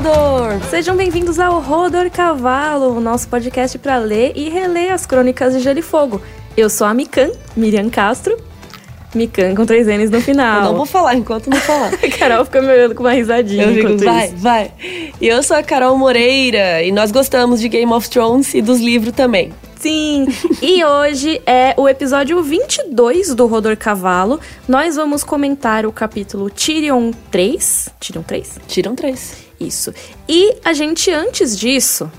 Rodor! Sejam bem-vindos ao Rodor Cavalo, o nosso podcast para ler e reler as crônicas de Gelo e Fogo. Eu sou a Mikan, Miriam Castro. Mikan com três N's no final. Eu não vou falar enquanto não falar. a Carol fica me olhando com uma risadinha. Eu digo, vai, isso. vai. E eu sou a Carol Moreira e nós gostamos de Game of Thrones e dos livros também. Sim, e hoje é o episódio 22 do Rodor Cavalo. Nós vamos comentar o capítulo Tyrion 3. Tyrion 3? Tyrion 3. Isso. E a gente, antes disso,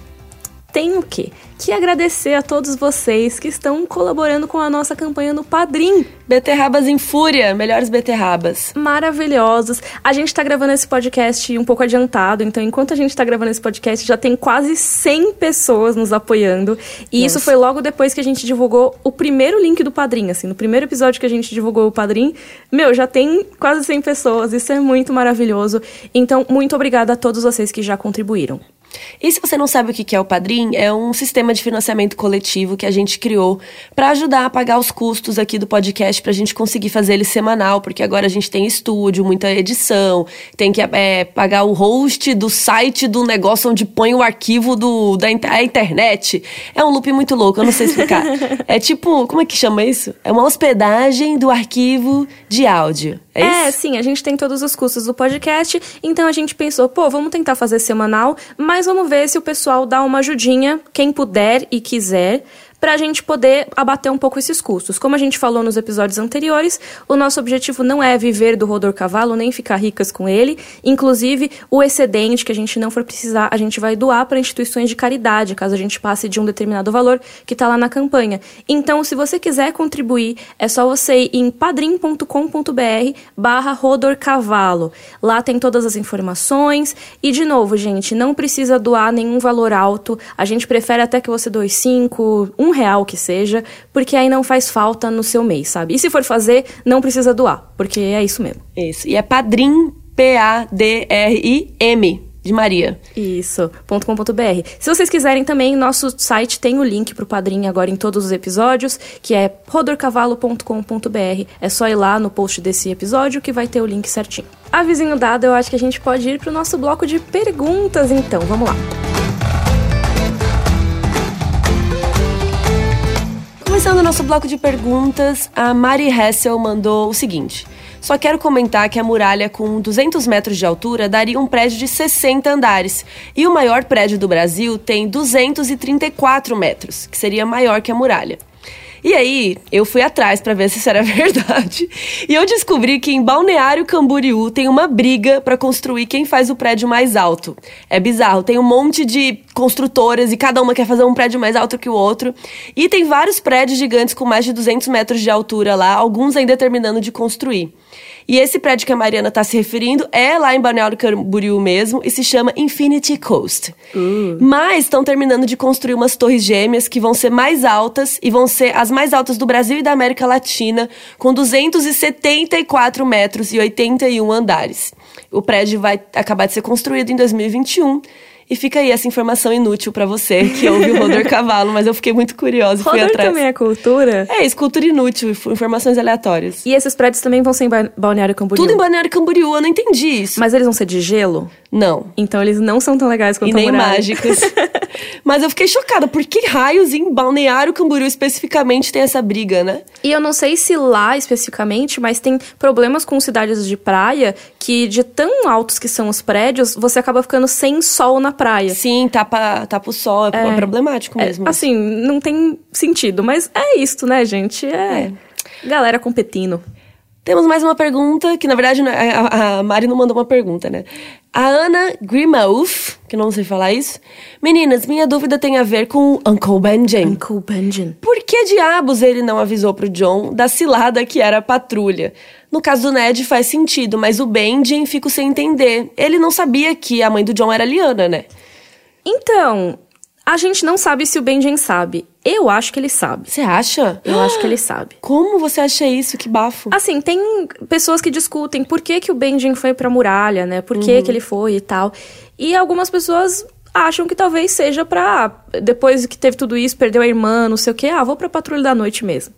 tem o quê? Que agradecer a todos vocês que estão colaborando com a nossa campanha no Padrim. Beterrabas em Fúria, melhores beterrabas. Maravilhosos. A gente tá gravando esse podcast um pouco adiantado, então enquanto a gente tá gravando esse podcast, já tem quase 100 pessoas nos apoiando. E Nossa. isso foi logo depois que a gente divulgou o primeiro link do Padrim, assim, no primeiro episódio que a gente divulgou o Padrim, meu, já tem quase 100 pessoas. Isso é muito maravilhoso. Então, muito obrigada a todos vocês que já contribuíram. E se você não sabe o que é o Padrim, é um sistema de financiamento coletivo que a gente criou para ajudar a pagar os custos aqui do podcast, para a gente conseguir fazer ele semanal, porque agora a gente tem estúdio, muita edição, tem que é, pagar o host do site do negócio onde põe o arquivo do, da internet. É um loop muito louco, eu não sei explicar. é tipo, como é que chama isso? É uma hospedagem do arquivo de áudio. É, é, sim, a gente tem todos os custos do podcast, então a gente pensou, pô, vamos tentar fazer semanal, mas vamos ver se o pessoal dá uma ajudinha, quem puder e quiser, para a gente poder abater um pouco esses custos. Como a gente falou nos episódios anteriores, o nosso objetivo não é viver do rodor cavalo, nem ficar ricas com ele. Inclusive, o excedente que a gente não for precisar, a gente vai doar para instituições de caridade, caso a gente passe de um determinado valor que está lá na campanha. Então, se você quiser contribuir, é só você ir em padrim.com.br barra rodorcavalo. Lá tem todas as informações. E, de novo, gente, não precisa doar nenhum valor alto. A gente prefere até que você doe 5, 1 um real que seja, porque aí não faz falta no seu mês, sabe? E se for fazer, não precisa doar, porque é isso mesmo. Isso. E é padrim, P-A-D-R-I-M de Maria. Isso, .com.br. Se vocês quiserem também, nosso site tem o link pro padrinho agora em todos os episódios, que é rodorcavalo.com.br. É só ir lá no post desse episódio que vai ter o link certinho. Avisinho dado, eu acho que a gente pode ir pro nosso bloco de perguntas, então. Vamos lá. Começando o nosso bloco de perguntas, a Mari Hessel mandou o seguinte. Só quero comentar que a muralha com 200 metros de altura daria um prédio de 60 andares. E o maior prédio do Brasil tem 234 metros, que seria maior que a muralha. E aí, eu fui atrás para ver se isso era verdade. E eu descobri que em Balneário Camboriú tem uma briga para construir quem faz o prédio mais alto. É bizarro, tem um monte de construtoras e cada uma quer fazer um prédio mais alto que o outro. E tem vários prédios gigantes com mais de 200 metros de altura lá, alguns ainda terminando de construir. E esse prédio que a Mariana está se referindo é lá em Balneário Camboriú mesmo e se chama Infinity Coast. Uh. Mas estão terminando de construir umas torres gêmeas que vão ser mais altas e vão ser as mais altas do Brasil e da América Latina, com 274 metros e 81 andares. O prédio vai acabar de ser construído em 2021 e fica aí essa informação inútil para você que ouve o Rodor Cavalo, mas eu fiquei muito curiosa e fui atrás. também é cultura? É, isso, cultura inútil, informações aleatórias. E esses prédios também vão ser em Balneário Camboriú? Tudo em Balneário Camboriú, eu não entendi isso. Mas eles vão ser de gelo? Não. Então eles não são tão legais quanto e nem mágicos. Mas eu fiquei chocada, por que raios em Balneário Camboriú especificamente tem essa briga, né? E eu não sei se lá especificamente, mas tem problemas com cidades de praia que de tão altos que são os prédios, você acaba ficando sem sol na praia. Sim, tapa, tapa o sol, é, é problemático é, mesmo. É, assim, não tem sentido, mas é isto, né, gente? É, é. galera competindo. Temos mais uma pergunta, que na verdade é, a Mari não mandou uma pergunta, né? A Ana Grimauf, que não sei falar isso. Meninas, minha dúvida tem a ver com Uncle Benjen. Uncle Benjen. Por que diabos ele não avisou pro John da cilada que era a patrulha? No caso do Ned faz sentido, mas o Benjen fico sem entender. Ele não sabia que a mãe do John era Liana, né? Então, a gente não sabe se o Benjen sabe. Eu acho que ele sabe. Você acha? Eu acho que ele sabe. Como você acha isso? Que bafo. Assim, tem pessoas que discutem por que, que o Benjen foi pra muralha, né? Por que, uhum. que ele foi e tal. E algumas pessoas acham que talvez seja pra. Depois que teve tudo isso, perdeu a irmã, não sei o quê. Ah, vou pra patrulha da noite mesmo.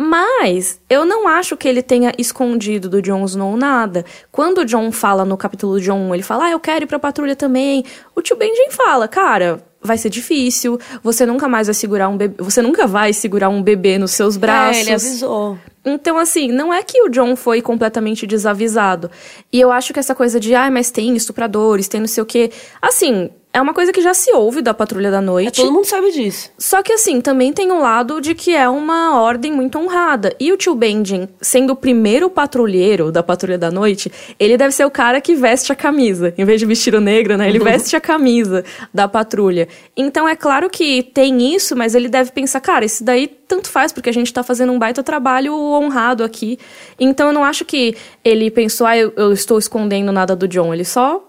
Mas eu não acho que ele tenha escondido do Jon Snow nada. Quando o Jon fala no capítulo Jon 1, ele fala, ah, eu quero ir pra patrulha também. O tio Benjen fala, cara, vai ser difícil, você nunca mais vai segurar um bebê, você nunca vai segurar um bebê nos seus braços. É, ele avisou. Então, assim, não é que o John foi completamente desavisado. E eu acho que essa coisa de, ah, mas tem estupradores, tem não sei o quê. Assim, é uma coisa que já se ouve da Patrulha da Noite. É, todo mundo sabe disso. Só que assim, também tem um lado de que é uma ordem muito honrada. E o tio Benjen, sendo o primeiro patrulheiro da Patrulha da Noite, ele deve ser o cara que veste a camisa. Em vez de vestir o negro, né? Ele veste a camisa da patrulha. Então é claro que tem isso, mas ele deve pensar, cara, isso daí tanto faz, porque a gente tá fazendo um baita trabalho honrado aqui. Então eu não acho que ele pensou, ah, eu, eu estou escondendo nada do John. Ele só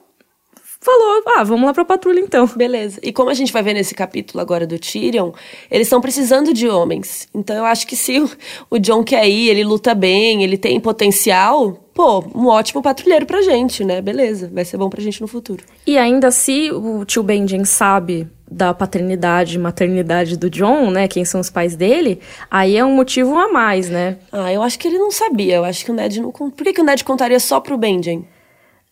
falou, ah, vamos lá pra patrulha então. Beleza. E como a gente vai ver nesse capítulo agora do Tyrion, eles estão precisando de homens. Então eu acho que se o, o John quer ir, ele luta bem, ele tem potencial, pô, um ótimo patrulheiro pra gente, né? Beleza, vai ser bom pra gente no futuro. E ainda se o tio Benjen sabe da paternidade e maternidade do John, né? Quem são os pais dele, aí é um motivo a mais, né? Ah, eu acho que ele não sabia. Eu acho que o Ned não. Por que, que o Ned contaria só pro Benjen?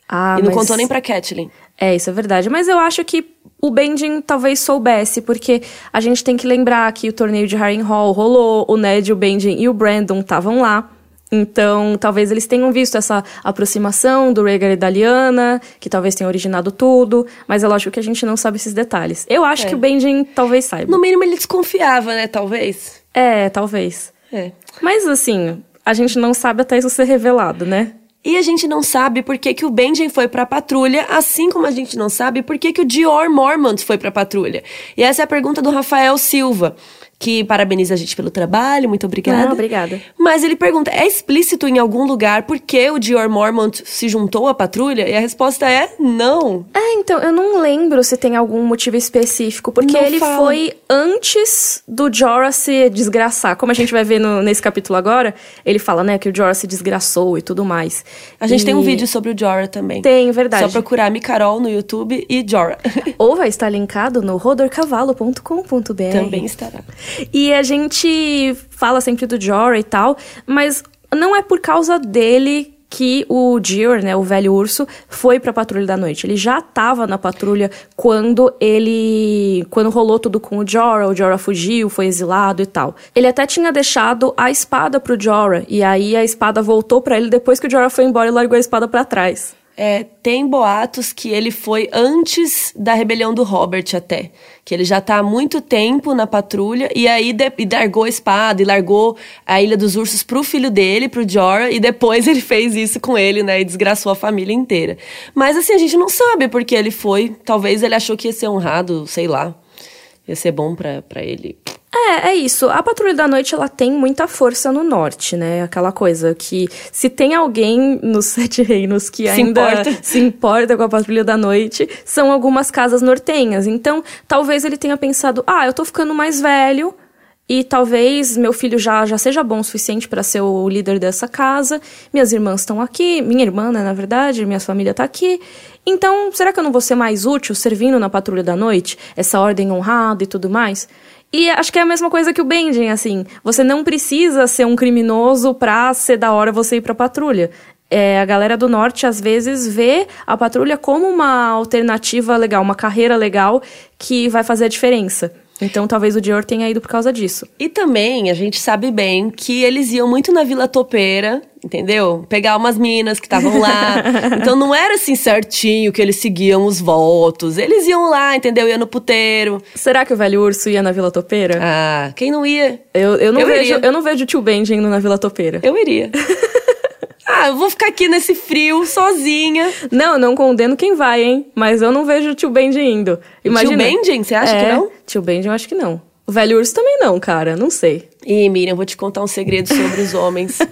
Ah, e não mas... contou nem pra Catelyn. É, isso é verdade. Mas eu acho que o Benjen talvez soubesse, porque a gente tem que lembrar que o torneio de Harrenhal rolou, o Ned, o Benjen e o Brandon estavam lá. Então, talvez eles tenham visto essa aproximação do Rhaegar e da Lyanna, que talvez tenha originado tudo, mas é lógico que a gente não sabe esses detalhes. Eu acho É. que o Benjen talvez saiba. No mínimo ele desconfiava, né? Talvez. É, talvez. É. Mas assim, a gente não sabe até isso ser revelado, né? E a gente não sabe por que, que o Benjen foi pra patrulha, assim como a gente não sabe por que, que o Dior Mormont foi pra patrulha. E essa é a pergunta do Rafael Silva, que parabeniza a gente pelo trabalho, muito obrigada. Não, obrigada. Mas ele pergunta: é explícito em algum lugar por que o Dior Mormont se juntou à patrulha? E a resposta é não. É, então, eu não lembro se tem algum motivo específico, porque Não ele fala. foi antes do Jorah se desgraçar. Como a gente vai ver no- nesse capítulo agora, ele fala, né, que o Jorah se desgraçou e tudo mais. A gente E- tem um vídeo sobre o Jorah também. Tem, verdade. Só procurar Micarol no YouTube e Jorah. Ou vai estar linkado no rodorcavalo.com.br. também estará. E a gente fala sempre do Jorah e tal, mas não é por causa dele que o Dior, né, o velho urso, foi pra patrulha da noite. Ele já tava na patrulha quando ele, quando rolou tudo com o Jorah, o Jorah fugiu, foi exilado e tal. Ele até tinha deixado a espada pro Jorah e aí a espada voltou pra ele depois que o Jorah foi embora e largou a espada pra trás. É, tem boatos que ele foi antes da rebelião do Robert até. Que ele já tá há muito tempo na patrulha e aí de, e largou a espada e largou a Ilha dos Ursos pro filho dele, pro Jorah, e depois ele fez isso com ele, né? E desgraçou a família inteira. Mas assim, a gente não sabe porque ele foi. Talvez ele achou que ia ser honrado, sei lá. Ia ser bom pra ele. É, é isso. A Patrulha da Noite, ela tem muita força no norte, né? Aquela coisa que se tem alguém nos Sete Reinos que Se ainda importa. se importa com a Patrulha da Noite, são algumas casas nortenhas. Então, talvez ele tenha pensado, ah, eu tô ficando mais velho e talvez meu filho já, já seja bom o suficiente para ser o líder dessa casa. Minhas irmãs estão aqui, minha irmã, né, na verdade, minha família tá aqui. Então, será que eu não vou ser mais útil servindo na Patrulha da Noite? Essa ordem honrada e tudo mais? E acho que é a mesma coisa que o Benjen, assim. Você não precisa ser um criminoso pra ser da hora você ir pra patrulha. É, a galera do norte, às vezes, vê a patrulha como uma alternativa legal, uma carreira legal que vai fazer a diferença. Então, talvez o Dior tenha ido por causa disso. E também a gente sabe bem que eles iam muito na Vila Topeira, entendeu? Pegar umas minas que estavam lá. então não era assim certinho que eles seguiam os votos. Eles iam lá, entendeu? Iam no puteiro. Será que o velho urso ia na Vila Topeira? Ah, quem não ia? eu, eu, não eu vejo, iria. eu não vejo o tio Benjen indo na Vila Topeira. Eu iria. ah, eu vou ficar aqui nesse frio, sozinha. Não, não condeno quem vai, hein? Mas eu não vejo o tio Benjen indo. Imagina. Benjen, você acha que É, não? Tio Benjen, eu acho que não. O velho urso também não, cara. Não sei. Ih, Miriam, vou te contar um segredo sobre os homens.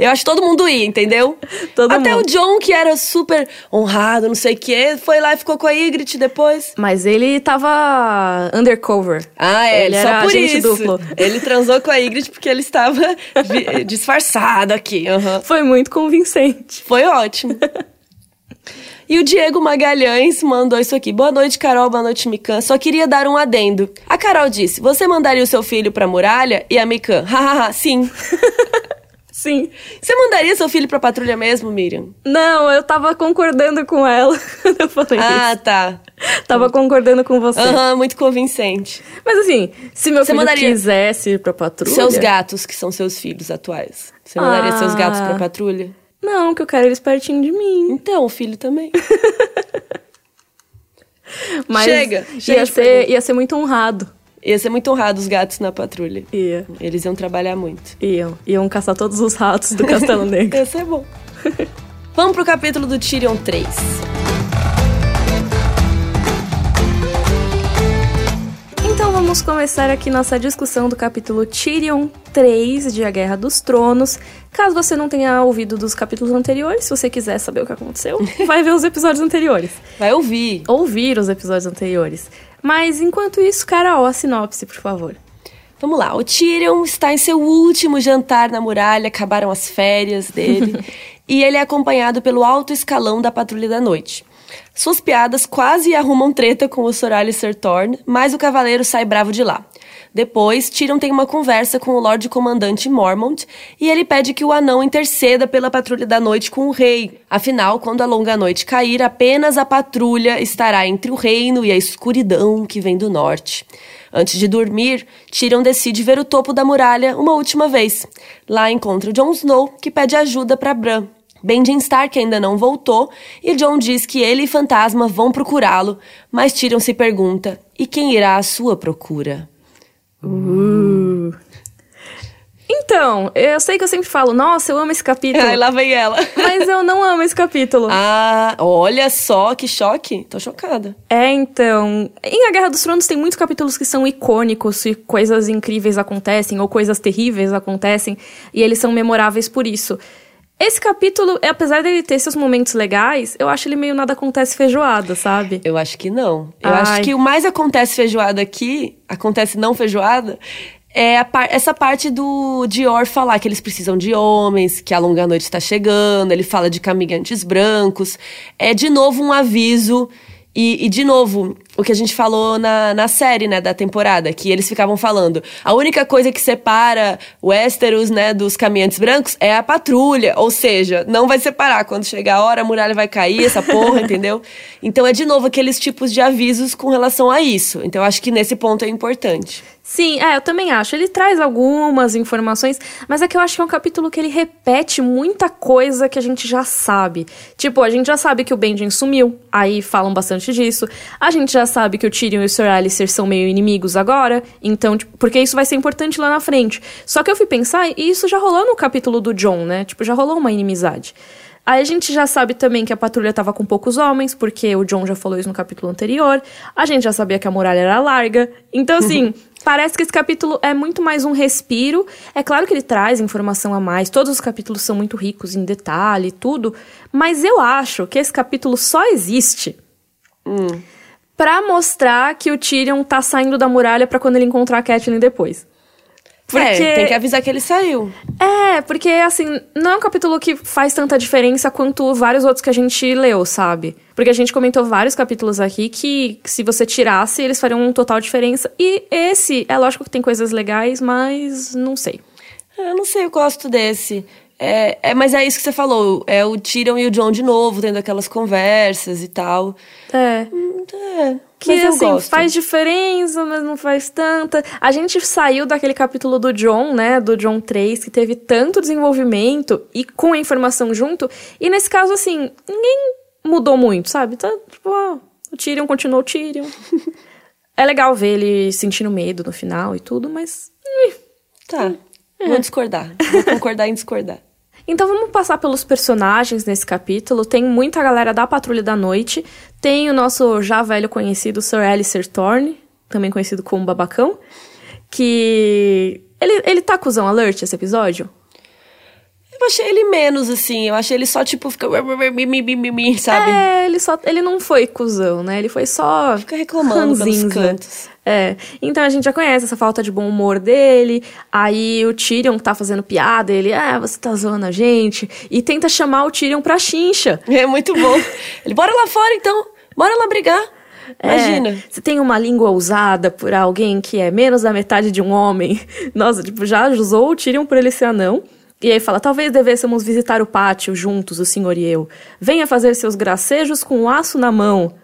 Eu acho que todo mundo ia, entendeu? Todo Até mundo. o John, que era super honrado, não sei o quê, foi lá e ficou com a Ygritte depois. Mas ele tava undercover. Ah, é, Ele só era por agente isso. duplo. Ele transou com a Ygritte porque ele estava vi- disfarçado aqui. aham. Foi muito convincente. Foi ótimo. E o Diego Magalhães mandou isso aqui. Boa noite, Carol. Boa noite, Mikan. Só queria dar um adendo. A Carol disse: Você mandaria o seu filho pra muralha? E a Mikan, hahaha, sim. Sim. Você mandaria seu filho pra patrulha mesmo, Miriam? Não, eu tava concordando com ela quando eu falei Ah, isso. tá. Tava concordando com você. Aham, muito convincente. Mas assim, se meu Você filho mandaria- quisesse ir pra patrulha... Seus gatos, que são seus filhos atuais. Você mandaria Ah. seus gatos pra patrulha? Não, que eu quero eles pertinho de mim. Então, o filho também. Mas Chega, ia, ser, ia ser muito honrado. Ia ser muito honrado os gatos na patrulha. Ia. Eles iam trabalhar muito. Iam. Iam caçar todos os ratos do Castelo Negro. Ia ser bom. Vamos pro capítulo do Tyrion 3. Então vamos começar aqui nossa discussão do capítulo Tyrion 3 de A Guerra dos Tronos. Caso você não tenha ouvido dos capítulos anteriores, se você quiser saber o que aconteceu, vai ver os episódios anteriores. Vai ouvir. Ouvir os episódios anteriores. Mas enquanto isso, Carol, a sinopse, por favor. Vamos lá, o Tyrion está em seu último jantar na muralha, acabaram as férias dele, e ele é acompanhado pelo alto escalão da Patrulha da Noite. Suas piadas quase arrumam treta com o Sir Alistair Thorne, mas o cavaleiro sai bravo de lá. Depois, Tyrion tem uma conversa com o Lorde Comandante Mormont e ele pede que o anão interceda pela Patrulha da Noite com o rei. Afinal, quando a longa noite cair, apenas a patrulha estará entre o reino e a escuridão que vem do norte. Antes de dormir, Tyrion decide ver o topo da muralha uma última vez. Lá encontra Jon Snow, que pede ajuda para Bran. Benjen Stark ainda não voltou e Jon diz que ele e Fantasma vão procurá-lo, mas Tyrion se pergunta: e quem irá à sua procura? Então, eu sei que eu sempre falo, nossa, eu amo esse capítulo. Aí lá vem ela. Mas eu não amo esse capítulo. Ah, olha só que choque. Tô chocada. É, então. Em A Guerra dos Tronos tem muitos capítulos que são icônicos e coisas incríveis acontecem, ou coisas terríveis acontecem, e eles são memoráveis por isso. Esse capítulo, apesar dele ter seus momentos legais, eu acho ele meio nada acontece feijoada, sabe? Eu acho que não. Eu Ai. acho que o mais acontece feijoada aqui, acontece não feijoada, é par- essa parte do Dior falar que eles precisam de homens, que a longa noite está chegando, ele fala de caminhantes brancos. É de novo um aviso. E, e, de novo, o que a gente falou na, na série, né, da temporada, que eles ficavam falando. A única coisa que separa Westeros, né, dos caminhantes brancos é a patrulha. Ou seja, não vai separar. Quando chegar a hora, a muralha vai cair, essa porra, entendeu? Então é de novo aqueles tipos de avisos com relação a isso. Então eu acho que nesse ponto é importante. Sim, é, eu também acho. Ele traz algumas informações, mas é que eu acho que é um capítulo que ele repete muita coisa que a gente já sabe. Tipo, a gente já sabe que o Benjen sumiu, aí falam bastante disso. A gente já sabe que o Tyrion e o Sir Alistair são meio inimigos agora, então, tipo, porque isso vai ser importante lá na frente. Só que eu fui pensar, e isso já rolou no capítulo do John, né? Tipo, já rolou uma inimizade. Aí a gente já sabe também que a patrulha tava com poucos homens, porque o John já falou isso no capítulo anterior. A gente já sabia que a muralha era larga. Então, assim, parece que esse capítulo é muito mais um respiro. É claro que ele traz informação a mais, todos os capítulos são muito ricos em detalhe e tudo. Mas eu acho que esse capítulo só existe pra mostrar que o Tyrion tá saindo da muralha pra quando ele encontrar a Catelyn depois. É, tem que avisar que ele saiu. É, porque assim, não é um capítulo que faz tanta diferença quanto vários outros que a gente leu, sabe? Porque a gente comentou vários capítulos aqui que, que se você tirasse, eles fariam um total diferença. E esse, é lógico que tem coisas legais, mas não sei. Eu não sei, eu gosto desse. É, é, mas é isso que você falou. É o Tyrion e o John de novo, tendo aquelas conversas e tal. É. Hum, É, Que assim, gosto. faz diferença, mas não faz tanta. A gente saiu daquele capítulo do John, né? Do John 3, que teve tanto desenvolvimento e com a informação junto. E nesse caso, assim, ninguém mudou muito, sabe? Tá, tipo, ó, o Tyrion continuou o Tyrion. é legal ver ele sentindo medo no final e tudo, mas. Tá, É. vou discordar. Vou concordar em discordar. Então vamos passar pelos personagens nesse capítulo. Tem muita galera da Patrulha da Noite. Tem o nosso já velho conhecido Sir Alistair Thorne, também conhecido como Babacão, que ele, ele tá cuzão alert esse episódio? Eu achei ele menos, assim. Eu achei ele só, tipo, fica... Sabe? É, ele só ele não foi cuzão, né? Ele foi só Fica reclamando pelos ranzinza. cantos. É, então a gente já conhece essa falta de bom humor dele. Aí o Tyrion tá fazendo piada, ele, ah, você tá zoando a gente. E tenta chamar o Tyrion pra chincha. É muito bom. Ele, bora lá fora então, bora lá brigar. Imagina. É, você tem uma língua usada por alguém que é menos da metade de um homem. Nossa, tipo, já usou o Tyrion por ele ser anão. E aí fala, talvez devêssemos visitar o pátio juntos, o senhor e eu. Venha fazer seus gracejos com um aço na mão.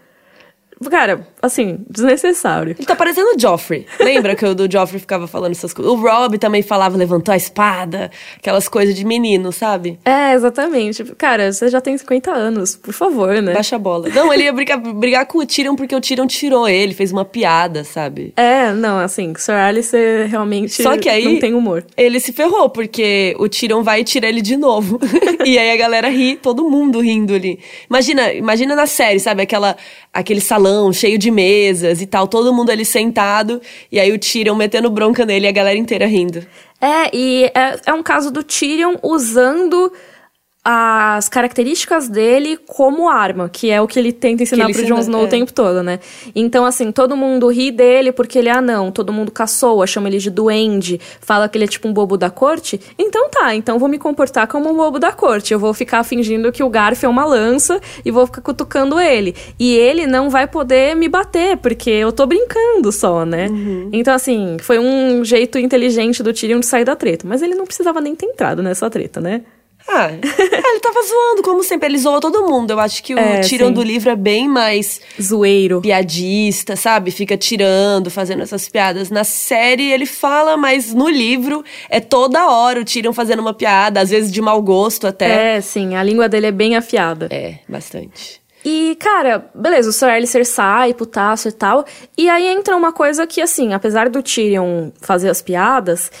Cara, assim, desnecessário. Ele tá parecendo o Joffrey. Lembra que o do Joffrey ficava falando essas coisas? O Rob também falava, levantou a espada, aquelas coisas de menino, sabe? É, exatamente. Cara, você já tem 50 anos, por favor, né? Baixa a bola. Não, ele ia brigar, brigar com o Tyrion porque o Tyrion tirou ele, fez uma piada, sabe? É, não, assim, Sir Alice realmente Só que aí, não tem humor. Ele se ferrou, porque o Tyrion vai e tira ele de novo. e aí a galera ri, todo mundo rindo ali. Imagina, imagina na série, sabe? Aquela, aquele salão cheio de mesas e tal, todo mundo ali sentado, e aí o Tyrion metendo bronca nele e a galera inteira rindo. É, e é, é um caso do Tyrion usando as características dele como arma, que é o que ele tenta ensinar ele pro ensina- Jon Snow é. o tempo todo, né? Então, assim, todo mundo ri dele porque ele é anão, todo mundo caçoa, chama ele de duende, fala que ele é tipo um bobo da corte. Então tá, então vou me comportar como um bobo da corte. Eu vou ficar fingindo que o garfo é uma lança e vou ficar cutucando ele. E ele não vai poder me bater, porque eu tô brincando só, né? Então, assim, foi um jeito inteligente do Tyrion de sair da treta. Mas ele não precisava nem ter entrado nessa treta, né? Ah, é, ele tava zoando, como sempre, ele zoou todo mundo. Eu acho que o É, sim. do livro é bem mais Zoeiro. piadista, sabe? Fica tirando, fazendo essas piadas. Na série ele fala, mas no livro é toda hora o Tyrion fazendo uma piada, às vezes de mau gosto até. É, sim, a língua dele é bem afiada. É, bastante. E, cara, beleza, o Sir Alistair sai, putaço e tal. E aí entra uma coisa que, assim, apesar do Tyrion fazer as piadas,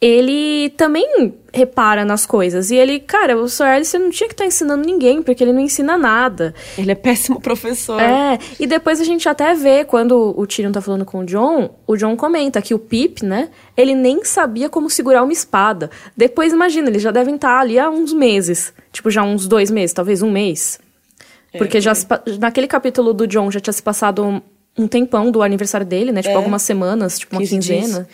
ele também repara nas coisas. E ele, cara, o Sir Alistair não tinha que estar ensinando ninguém, porque ele não ensina nada. Ele é péssimo professor. É, e depois a gente até vê, quando o Tyrion tá falando com o John, o John comenta que o Pip, né, ele nem sabia como segurar uma espada. Depois, imagina, eles já devem estar ali há uns meses. Tipo, já uns dois meses, talvez um mês. Porque já se naquele capítulo do John já tinha se passado um, um tempão do aniversário dele, né? Tipo, É. algumas semanas, tipo, uma 15 dias. quinzena.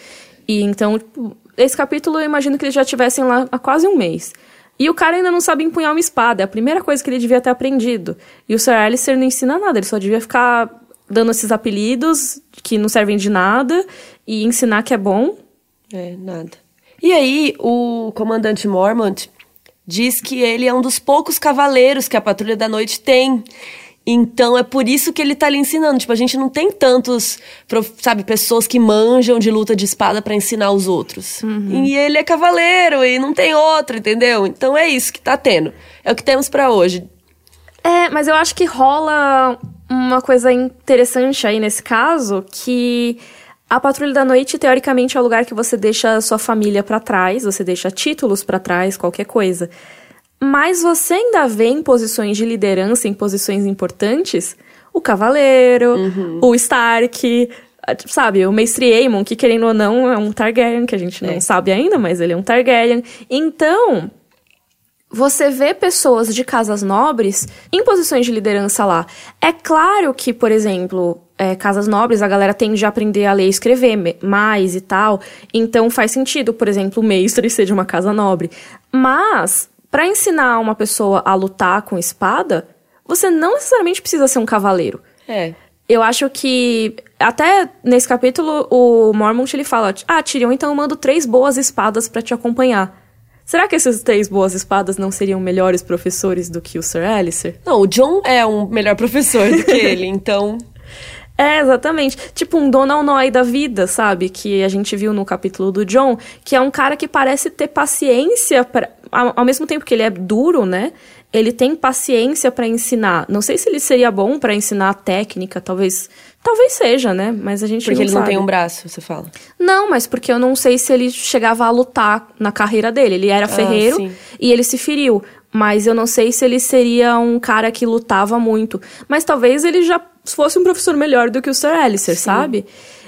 E então, tipo, esse capítulo eu imagino que eles já tivessem lá há quase um mês. E o cara ainda não sabe empunhar uma espada. É a primeira coisa que ele devia ter aprendido. E o Sir Alistair não ensina nada. Ele só devia ficar dando esses apelidos que não servem de nada e ensinar que é bom. É, nada. E aí, o comandante Mormont diz que ele é um dos poucos cavaleiros que a Patrulha da Noite tem. Então é por isso que ele tá lhe ensinando. Tipo, a gente não tem tantos, sabe, pessoas que manjam de luta de espada pra ensinar os outros. E ele é cavaleiro e não tem outro, entendeu? Então é isso que tá tendo. É o que temos pra hoje. É, mas eu acho que rola uma coisa interessante aí nesse caso, que a Patrulha da Noite, teoricamente, é o lugar que você deixa a sua família pra trás, você deixa títulos pra trás, qualquer coisa. Mas você ainda vê em posições de liderança, em posições importantes, o Cavaleiro, o Stark, sabe, o Mestre Aemon, que querendo ou não é um Targaryen, que a gente não É. sabe ainda, mas ele é um Targaryen. Então, você vê pessoas de casas nobres em posições de liderança lá. É claro que, por exemplo, é, casas nobres, a galera tende a aprender a ler e escrever mais e tal. Então faz sentido, por exemplo, o mestre ser de uma casa nobre. Mas, para ensinar uma pessoa a lutar com espada, você não necessariamente precisa ser um cavaleiro. É. Eu acho que até nesse capítulo o Mormont ele fala: "Ah, Tyrion, então eu mando três boas espadas pra te acompanhar". Será que essas três boas espadas não seriam melhores professores do que o Sir Alistair? Não, o John é um melhor professor do que ele, então. É, exatamente. Tipo um Donald Noy da vida, sabe? Que a gente viu no capítulo do John, que é um cara que parece ter paciência pra... ao, ao mesmo tempo que ele é duro, né? Ele tem paciência pra ensinar. Não sei se ele seria bom pra ensinar a técnica, talvez, talvez seja, né? Mas a gente Porque não ele não sabe. tem um braço, você fala. Não, mas porque eu não sei se ele chegava a lutar na carreira dele. Ele era ferreiro sim. e ele se feriu. Mas eu não sei se ele seria um cara que lutava muito. Mas talvez ele já fosse um professor melhor do que o Sir Alistair, sabe?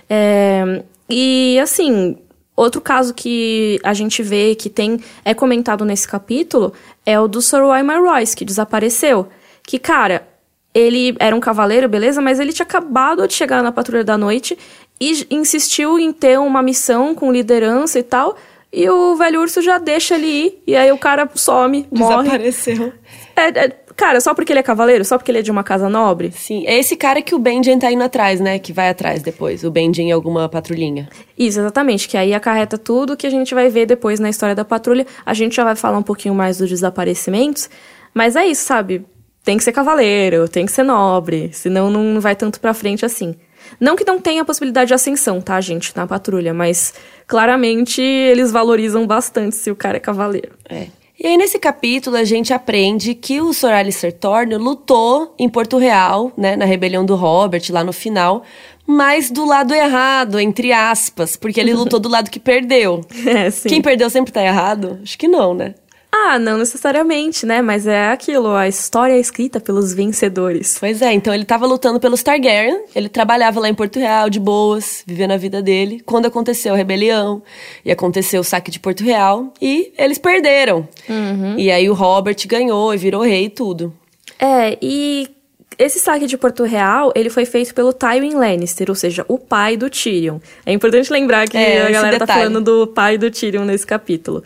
É, e assim, outro caso que a gente vê que tem é comentado nesse capítulo é o do Wymer Royce, que desapareceu. Que, cara, ele era um cavaleiro, beleza? Mas ele tinha acabado de chegar na Patrulha da Noite e insistiu em ter uma missão com liderança e tal. E o velho urso já deixa ele ir. E aí o cara some, morre. Desapareceu. É, é, cara, só porque ele é cavaleiro? Só porque ele é de uma casa nobre? Sim, é esse cara que o Benjen tá indo atrás, né? Que vai atrás depois. O Benjen e alguma patrulhinha. Isso, exatamente. Que aí acarreta tudo que a gente vai ver depois na história da patrulha. A gente já vai falar um pouquinho mais dos desaparecimentos. Mas é isso, sabe? Tem que ser cavaleiro, tem que ser nobre. Senão não vai tanto pra frente assim. Não que não tenha possibilidade de ascensão, tá, gente, na patrulha, mas claramente eles valorizam bastante se o cara é cavaleiro. É. E aí, nesse capítulo, a gente aprende que o Sr. Alistair Thorne lutou em Porto Real, né, na rebelião do Robert, lá no final, mas do lado errado, entre aspas, porque ele lutou do lado que perdeu. É, sim. Quem perdeu sempre tá errado? Acho que não, né? Ah, não necessariamente, né? Mas é aquilo, a história é escrita pelos vencedores. Pois é, então ele tava lutando pelos Targaryen, ele trabalhava lá em Porto Real, de boas, vivendo a vida dele, quando aconteceu a rebelião, e aconteceu o saque de Porto Real, e eles perderam. Uhum. E aí o Robert ganhou e virou rei e tudo. É, e esse saque de Porto Real, ele foi feito pelo Tywin Lannister, ou seja, o pai do Tyrion. É importante lembrar que É, a galera tá detalhe. falando do pai do Tyrion nesse capítulo.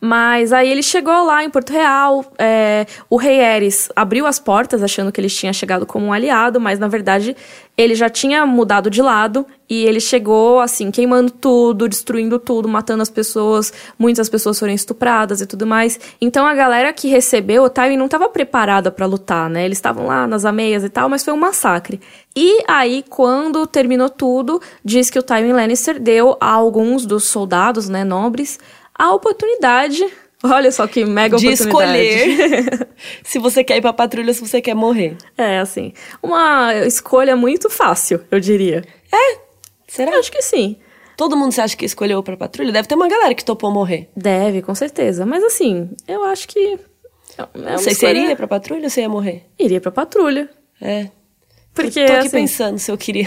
Mas aí ele chegou lá em Porto Real, é, o rei Eris abriu as portas achando que ele tinha chegado como um aliado, mas na verdade ele já tinha mudado de lado e ele chegou assim, queimando tudo, destruindo tudo, matando as pessoas, muitas pessoas foram estupradas e tudo mais. Então a galera que recebeu o Tywin não estava preparada para lutar, né? Eles estavam lá nas ameias e tal, mas foi um massacre. E aí quando terminou tudo, diz que o Tywin Lannister deu a alguns dos soldados, né, nobres, a oportunidade. Olha só que mega De oportunidade. escolher se você quer ir pra patrulha, se você quer morrer. É, assim. Uma escolha muito fácil, eu diria. Será? Eu acho que sim. Todo mundo você acha que escolheu pra patrulha? Deve ter uma galera que topou morrer. Deve, com certeza. Mas assim, eu acho que. É sei, escolha- seria pra patrulha ou você ia morrer? Iria pra patrulha. É. Porque, Eu tô aqui assim, pensando se eu queria.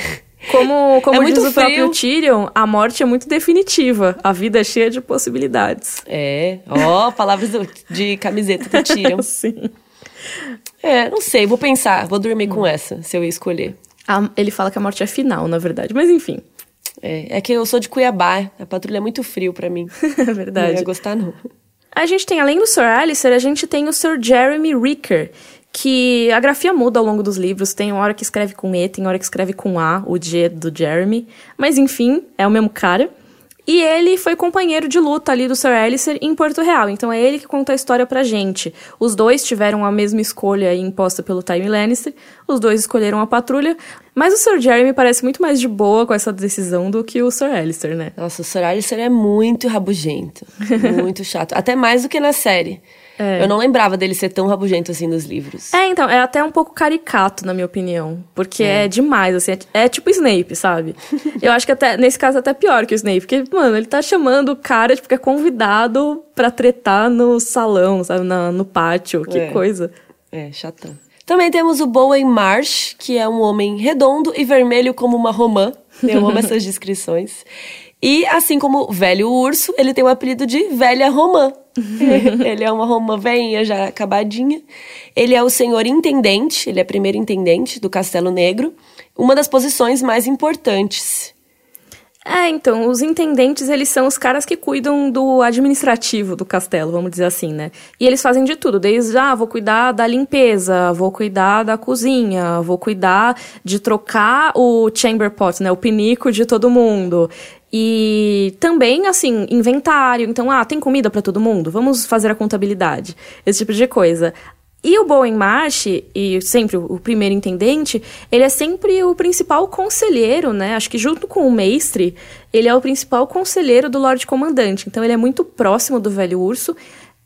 Como, como É muito diz o próprio frio. Tyrion, a morte é muito definitiva. A vida é cheia de possibilidades. É. Ó, palavras do- de camiseta do Tyrion. Sim. É, não sei, vou pensar, vou dormir com essa, se eu escolher. A- ele fala que a morte é final, na verdade. Mas enfim. É, é que eu sou de Cuiabá, a patrulha é muito frio pra mim. É Não verdade. ia gostar, não. A gente tem, além do Sir Alistair, a gente tem o Sir Jeremy Ricker, que a grafia muda ao longo dos livros. Tem hora que escreve com E, tem hora que escreve com A, o G do Jeremy. Mas enfim, é o mesmo cara. E ele foi companheiro de luta ali do Sir Alistair em Porto Real. Então é ele que conta a história pra gente. Os dois tiveram a mesma escolha imposta pelo Tywin Lannister. Os dois escolheram a patrulha. Mas o Sir Jeremy parece muito mais de boa com essa decisão do que o Sir Alistair, né? Nossa, o Sir Alistair é muito rabugento. Muito chato. Até mais do que na série. É. Eu não lembrava dele ser tão rabugento assim nos livros. É, então, é até um pouco caricato, na minha opinião. Porque é, demais, assim. É, é tipo Snape, sabe? Eu acho que até, nesse caso, até pior que o Snape. Porque, mano, ele tá chamando o cara, tipo, que é convidado pra tretar no salão, sabe? Na, no pátio. Que É. coisa. É, chatão. Também temos o Bowen Marsh, que é um homem redondo e vermelho como uma romã. Eu amo essas descrições. E assim como o velho urso, ele tem o apelido de velha romã. ele é uma romã veinha, já acabadinha. Ele é o senhor intendente, ele é primeiro intendente do Castelo Negro. Uma das posições mais importantes. É, então, os intendentes, eles são os caras que cuidam do administrativo do castelo, vamos dizer assim, né? E eles fazem de tudo, desde, ah, vou cuidar da limpeza, vou cuidar da cozinha, vou cuidar de trocar o chamber pot, né? O pinico de todo mundo. E também, assim, inventário. Então, ah, tem comida pra todo mundo? Vamos fazer a contabilidade. Esse tipo de coisa. E o Bowen Marsh, e sempre o primeiro intendente, ele é sempre o principal conselheiro, né? Acho que junto com o mestre, ele é o principal conselheiro do Lorde Comandante. Então ele é muito próximo do Velho Urso.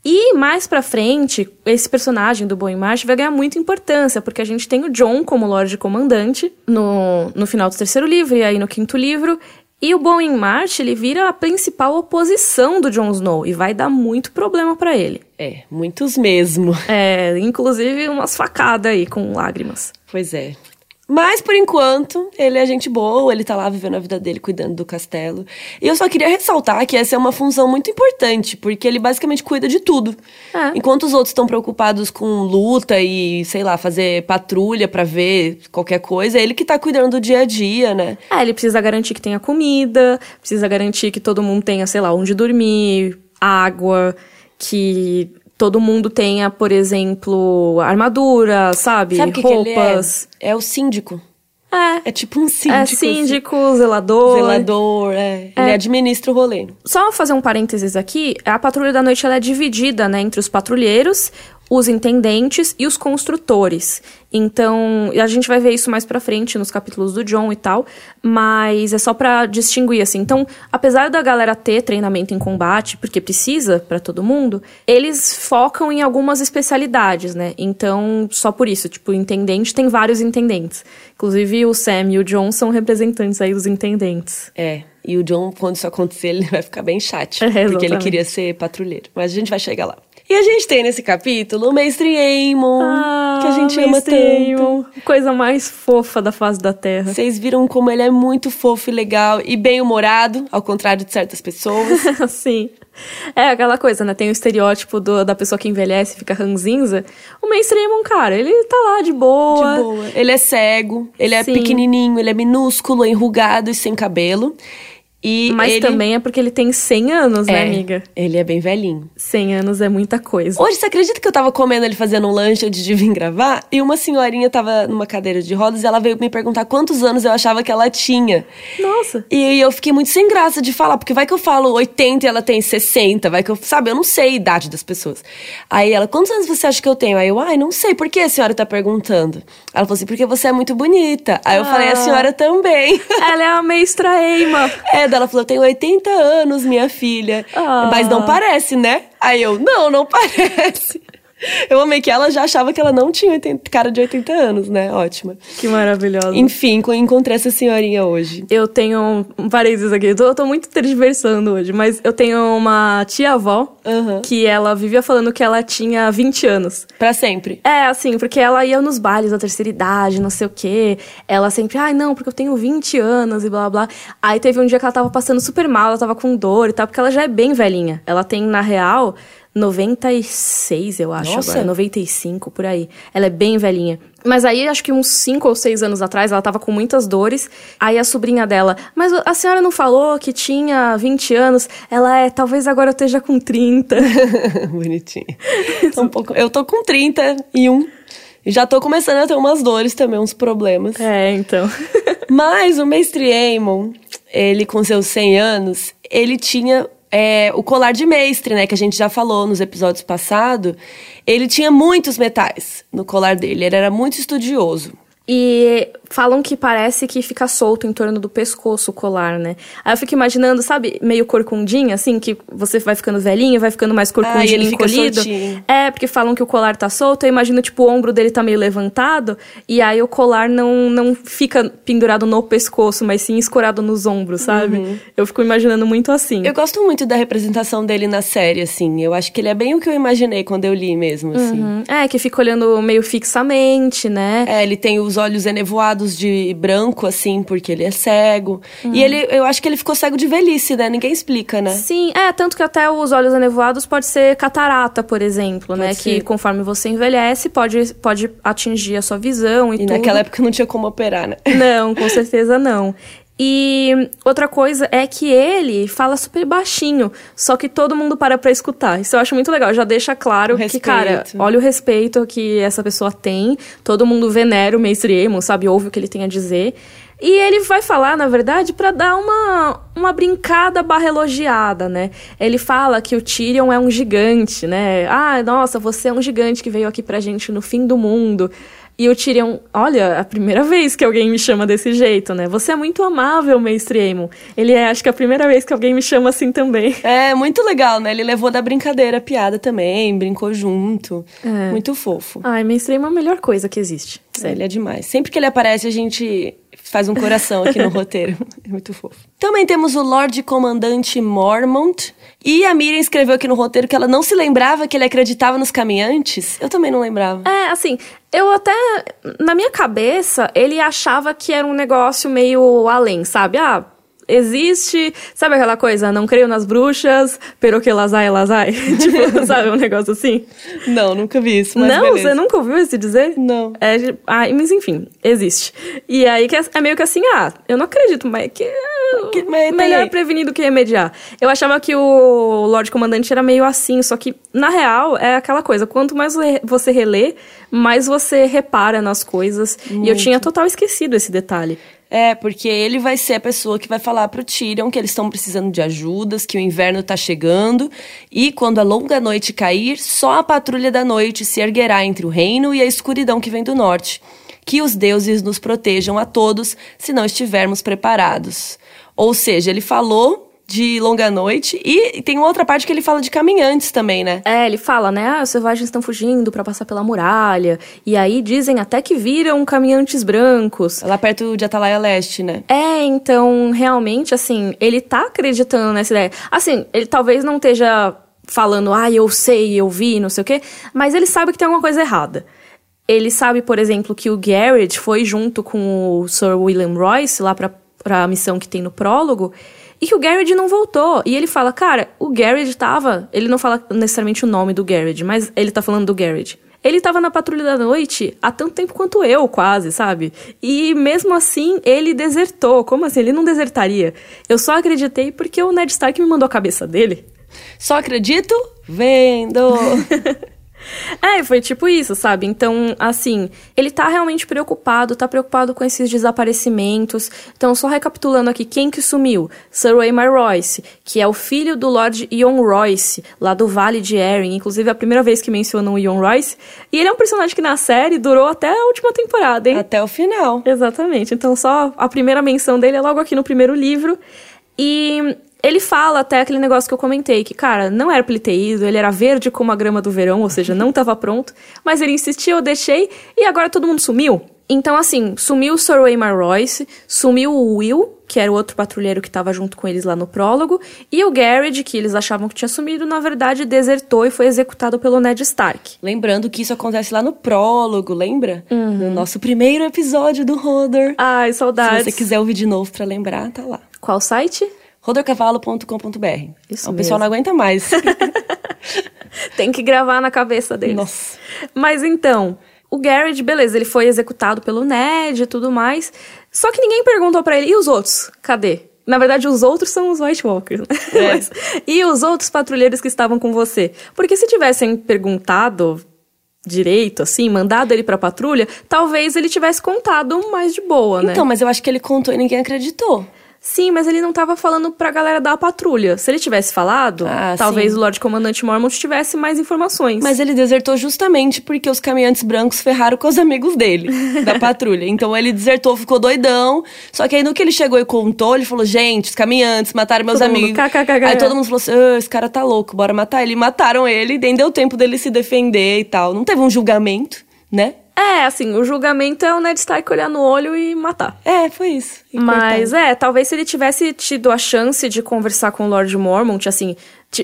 E mais pra frente, esse personagem do Bowen Marsh vai ganhar muita importância, porque a gente tem o John como Lorde Comandante no, no final do terceiro livro e aí no quinto livro. E o Bowen Marsh, ele vira a principal oposição do Jon Snow e vai dar muito problema pra ele. É, muitos mesmo. É, inclusive umas facadas aí com lágrimas. Pois é. Mas, por enquanto, ele é gente boa, ele tá lá vivendo a vida dele, cuidando do castelo. E eu só queria ressaltar que essa é uma função muito importante, porque ele basicamente cuida de tudo. É. Enquanto os outros estão preocupados com luta e, sei lá, fazer patrulha pra ver qualquer coisa, é ele que tá cuidando do dia a dia, né? É, ele precisa garantir que tenha comida, precisa garantir que todo mundo tenha, sei lá, onde dormir, água, que todo mundo tenha, por exemplo, armadura, sabe? Sabe que, que ele Roupas. é? É o síndico. É. É tipo um síndico. É assim. síndico, zelador. Zelador, é. Ele administra o rolê. Só fazer um parênteses aqui, a patrulha da noite ela é dividida, né, entre os patrulheiros, os intendentes e os construtores. Então, a gente vai ver isso mais pra frente nos capítulos do John e tal, mas é só pra distinguir assim. Então, apesar da galera ter treinamento em combate, porque precisa pra todo mundo, eles focam em algumas especialidades, né? Então, só por isso, tipo, o intendente tem vários intendentes. Inclusive o Sam e o John são representantes aí dos intendentes. É. E o John, quando isso acontecer, ele vai ficar bem chato. É, porque ele queria ser patrulheiro. Mas a gente vai chegar lá. E a gente tem nesse capítulo o Mestre Aemon, que a gente ama Mestre tanto. Coisa mais fofa da face da Terra. Vocês viram como ele é muito fofo e legal e bem-humorado, ao contrário de certas pessoas. Sim. É aquela coisa, né? Tem o estereótipo do- da pessoa que envelhece e fica ranzinza. O mainstream, cara, ele tá lá de boa. De boa. Ele é cego, ele é Sim. pequenininho, ele é minúsculo, enrugado e sem cabelo. E Mas ele... também é porque ele tem 100 anos, né, é, amiga? Ele é bem velhinho. 100 anos é muita coisa. Hoje, você acredita que eu tava comendo ele fazendo um lanche antes de vir gravar? E uma senhorinha tava numa cadeira de rodas e ela veio me perguntar quantos anos eu achava que ela tinha. Nossa. E eu fiquei muito sem graça de falar, porque vai que eu falo 80 e ela tem 60, vai que eu, sabe, eu não sei a idade das pessoas. Aí ela, quantos anos você acha que eu tenho? Aí eu, ai, não sei, por que a senhora tá perguntando? Ela falou assim, porque você é muito bonita. Aí eu falei, a Ah. senhora também. Ela é a meistra Eima. É, ela falou, eu tenho 80 anos, minha filha. Ah. Mas não parece, né? Aí eu, não, não parece. Eu amei que ela já achava que ela não tinha 80 cara de 80 anos, né? Ótima. Que maravilhosa. Enfim, co- encontrei essa senhorinha hoje. Eu tenho um parênteses aqui. Eu tô, eu tô muito tergiversando hoje, mas eu tenho uma tia-avó Aham. que ela vivia falando que ela tinha 20 anos. Pra sempre. É, assim, porque ela ia nos bailes da terceira idade, não sei o quê. Ela sempre, ai, não, porque eu tenho 20 anos e blá blá. Aí teve um dia que ela tava passando super mal, ela tava com dor e tal, porque ela já é bem velhinha. Ela tem, na real, 96, eu acho Nossa. agora. 95, por aí. Ela é bem velhinha. Mas aí, acho que uns 5 ou 6 anos atrás, ela tava com muitas dores. Aí a sobrinha dela, mas a senhora não falou que tinha 20 anos? Ela é, talvez agora eu esteja com 30. Bonitinha. Um pouco... Eu tô com 31 e já tô começando a ter umas dores também, uns problemas. é, então. Mas o mestre Aemon, ele com seus 100 anos, ele tinha é, o colar de mestre, né? Que a gente já falou nos episódios passados. Ele tinha muitos metais no colar dele, ele era muito estudioso. E falam que parece que fica solto em torno do pescoço o colar, né? Aí eu fico imaginando, sabe, meio corcundinha, assim, que você vai ficando velhinho, vai ficando mais corcundinho, Ah, e ele encolhido. É, porque falam que o colar tá solto, eu imagino, tipo, o ombro dele tá meio levantado, e aí o colar não, não fica pendurado no pescoço, mas sim escorado nos ombros, sabe? Eu fico imaginando muito assim. Uhum. Eu gosto muito da representação dele na série, assim. Eu acho que ele é bem o que eu imaginei quando eu li mesmo, assim. Uhum. É, que fica olhando meio fixamente, né? É, ele tem os olhos enevoados de branco, assim, porque ele é cego. E ele, eu acho que ele ficou cego de velhice, né? Ninguém explica, né? Sim, é, tanto que até os olhos anevoados pode ser catarata, por exemplo, né? ser. Que conforme você envelhece, pode, pode atingir a sua visão e, E tudo. naquela época não tinha como operar, né? Não, com certeza não. E outra coisa é que ele fala super baixinho, só que todo mundo para pra escutar. Isso eu acho muito legal. Já deixa claro que, cara, olha o respeito que essa pessoa tem. Todo mundo venera o Mestre Aemon, sabe? Ouve o que ele tem a dizer. E ele vai falar, na verdade, pra dar uma, uma brincada barra elogiada, né? Ele fala que o Tyrion é um gigante, né? Ah, nossa, você é um gigante que veio aqui pra gente no fim do mundo. E o Tyrion, olha, é a primeira vez que alguém me chama desse jeito, né? Você é muito amável, Mestre Aemon. Ele é, acho que, a primeira vez que alguém me chama assim também. É, muito legal, né? Ele levou da brincadeira a piada também, brincou junto. Muito fofo. Ai, Mestre Aemon é a melhor coisa que existe. Sério. Ele é demais. Sempre que ele aparece, a gente faz um coração aqui no roteiro. É muito fofo. Também temos o Lorde Comandante Mormont. E a Miriam escreveu aqui no roteiro que ela não se lembrava que ele acreditava nos caminhantes. Eu também não lembrava. É, assim, eu até. Na minha cabeça, ele achava que era um negócio meio além, sabe? Ah, existe. Sabe aquela coisa? Não creio nas bruxas, pero que lasai, lasai? tipo, sabe? Um negócio assim. Não, nunca vi isso. Mas não, beleza. você nunca ouviu esse dizer? Não. É, de- ah, mas enfim, existe. E aí que é, é meio que assim, ah, eu não acredito, mas é que. Que- mas melhor aí. prevenir do que remediar. Eu achava que o Lorde Comandante era meio assim, só que, na real, é aquela coisa. Quanto mais você relê, mais você repara nas coisas. E eu tinha total esquecido esse detalhe. É, porque ele vai ser a pessoa que vai falar pro Tyrion que eles estão precisando de ajudas, que o inverno tá chegando, e quando a longa noite cair, só a patrulha da noite se erguerá entre o reino e a escuridão que vem do norte. Que os deuses nos protejam a todos se não estivermos preparados. Ou seja, ele falou de longa noite e tem uma outra parte que ele fala de caminhantes também, né? É, ele fala, né? Ah, os selvagens estão fugindo pra passar pela muralha. E aí dizem até que viram caminhantes brancos. Lá perto de Atalaia Leste, né? É, então, realmente, assim, ele tá acreditando nessa ideia. Assim, ele talvez não esteja falando, ah, eu sei, eu vi, não sei o quê, mas ele sabe que tem alguma coisa errada. Ele sabe, por exemplo, que o Garrett foi junto com o Sir William Royce lá pra, pra missão que tem no prólogo, e que o Garrett não voltou. E ele fala, cara, o Garrett tava. Ele não fala necessariamente o nome do Garrett, mas ele tá falando do Garrett. Ele tava na patrulha da noite há tanto tempo quanto eu, quase, sabe? E mesmo assim, ele desertou. Como assim? Ele não desertaria. Eu só acreditei porque o Ned Stark me mandou a cabeça dele. Só acredito vendo. É, foi tipo isso, sabe? Então, assim, ele tá realmente preocupado, tá preocupado com esses desaparecimentos. Então, só recapitulando aqui, quem que sumiu? Sir Waymar Royce, que é o filho do Lord Ion Royce, lá do Vale de Erin. Inclusive, é a primeira vez que mencionam o Ion Royce. E ele é um personagem que na série durou até a última temporada, hein? Até o final. Exatamente. Então, só a primeira menção dele é logo aqui no primeiro livro. E ele fala até aquele negócio que eu comentei, que, cara, não era pra ele ter ido, ele era verde como a grama do verão, ou seja, não tava pronto. Mas ele insistiu, eu deixei, e agora todo mundo sumiu. Então, assim, sumiu o Sir Waymar Royce, sumiu o Will, que era o outro patrulheiro que tava junto com eles lá no prólogo, e o Garrett, que eles achavam que tinha sumido, na verdade, desertou e foi executado pelo Ned Stark. Lembrando que isso acontece lá no prólogo, lembra? No nosso primeiro episódio do Rodor. Ai, saudades. Se você quiser ouvir de novo pra lembrar, tá lá. Qual site? rodorcavalo.com.br. Isso O pessoal não aguenta mais. Tem que gravar na cabeça deles. Nossa. Mas então, o Garrett, beleza, ele foi executado pelo Ned e tudo mais. Só que ninguém perguntou pra ele, e os outros? Cadê? Na verdade, os outros são os White Walkers. né? É. Mas- e os outros patrulheiros que estavam com você? Porque se tivessem perguntado direito, assim, mandado ele pra patrulha, talvez ele tivesse contado mais de boa, né? Então, mas eu acho que ele contou e ninguém acreditou. Sim, mas ele não tava falando pra galera da patrulha. Se ele tivesse falado, Ah, talvez sim. o Lorde Comandante Mormont tivesse mais informações. Mas ele desertou justamente porque os caminhantes brancos ferraram com os amigos dele, da patrulha. Então ele desertou, ficou doidão. Só que aí no que ele chegou e contou, ele falou: gente, os caminhantes mataram meus Todo mundo, amigos. kkkk. Aí todo mundo falou assim: "Ah, esse cara tá louco, bora matar ele. E mataram ele, e nem deu tempo dele se defender e tal. Não teve um julgamento, né? É, assim, o julgamento é o Ned Stark olhar no olho e matar. É, foi isso. E Mas é, talvez se ele tivesse tido a chance de conversar com o Lord Mormont, assim,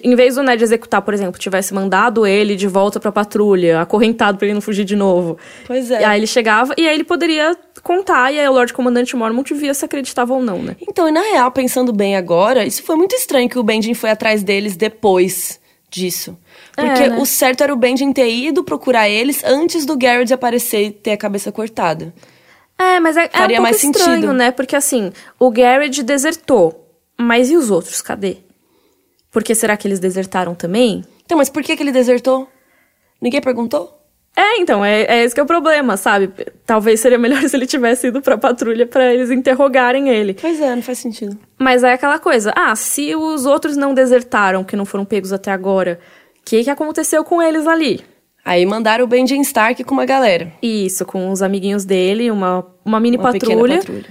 em vez do Ned executar, por exemplo, tivesse mandado ele de volta pra patrulha, acorrentado pra ele não fugir de novo. Pois é. E aí ele chegava e aí ele poderia contar, e aí o Lord Comandante Mormont via se acreditava ou não, né? Então, e na real, pensando bem agora, isso foi muito estranho que o Benjen foi atrás deles depois disso. Porque É, né? o certo era o Benjen ter ido procurar eles antes do Garrett aparecer e ter a cabeça cortada. É, mas é, é um Faria pouco mais estranho, sentido. né? Porque assim, o Garrett desertou, mas e os outros, cadê? Porque será que eles desertaram também? Então, mas por que, que ele desertou? Ninguém perguntou? É, então, é, é esse que é o problema, sabe? Talvez seria melhor se ele tivesse ido pra patrulha pra eles interrogarem ele. Pois é, não faz sentido. Mas é aquela coisa, ah, se os outros não desertaram, que não foram pegos até agora, o que, que aconteceu com eles ali? Aí mandaram o Benjen Stark com uma galera. Isso, com os amiguinhos dele, uma, uma mini Uma patrulha. patrulha.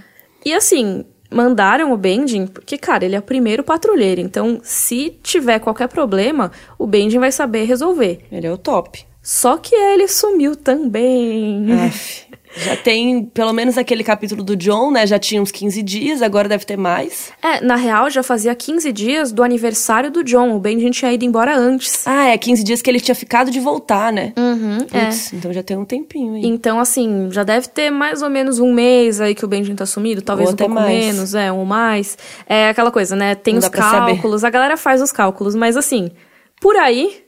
E assim, mandaram o Benjen, porque, cara, ele é o primeiro patrulheiro. Então, se tiver qualquer problema, o Benjen vai saber resolver. Ele é o top. Só que ele sumiu também. Aff. Já tem, pelo menos aquele capítulo do John, né? Já tinha uns 15 dias, agora deve ter mais. É, na real, já fazia 15 dias do aniversário do John. O Benjamin tinha ido embora antes. Ah, é, 15 dias que ele tinha ficado de voltar, né? Uhum, Putz, então já tem um tempinho aí. Então, assim, já deve ter mais ou menos um mês aí que o Benjamin tá sumido, talvez Ou um pouco mais. menos, é, um mais. É aquela coisa, né? Tem Não os cálculos, a galera faz os cálculos, mas assim, por aí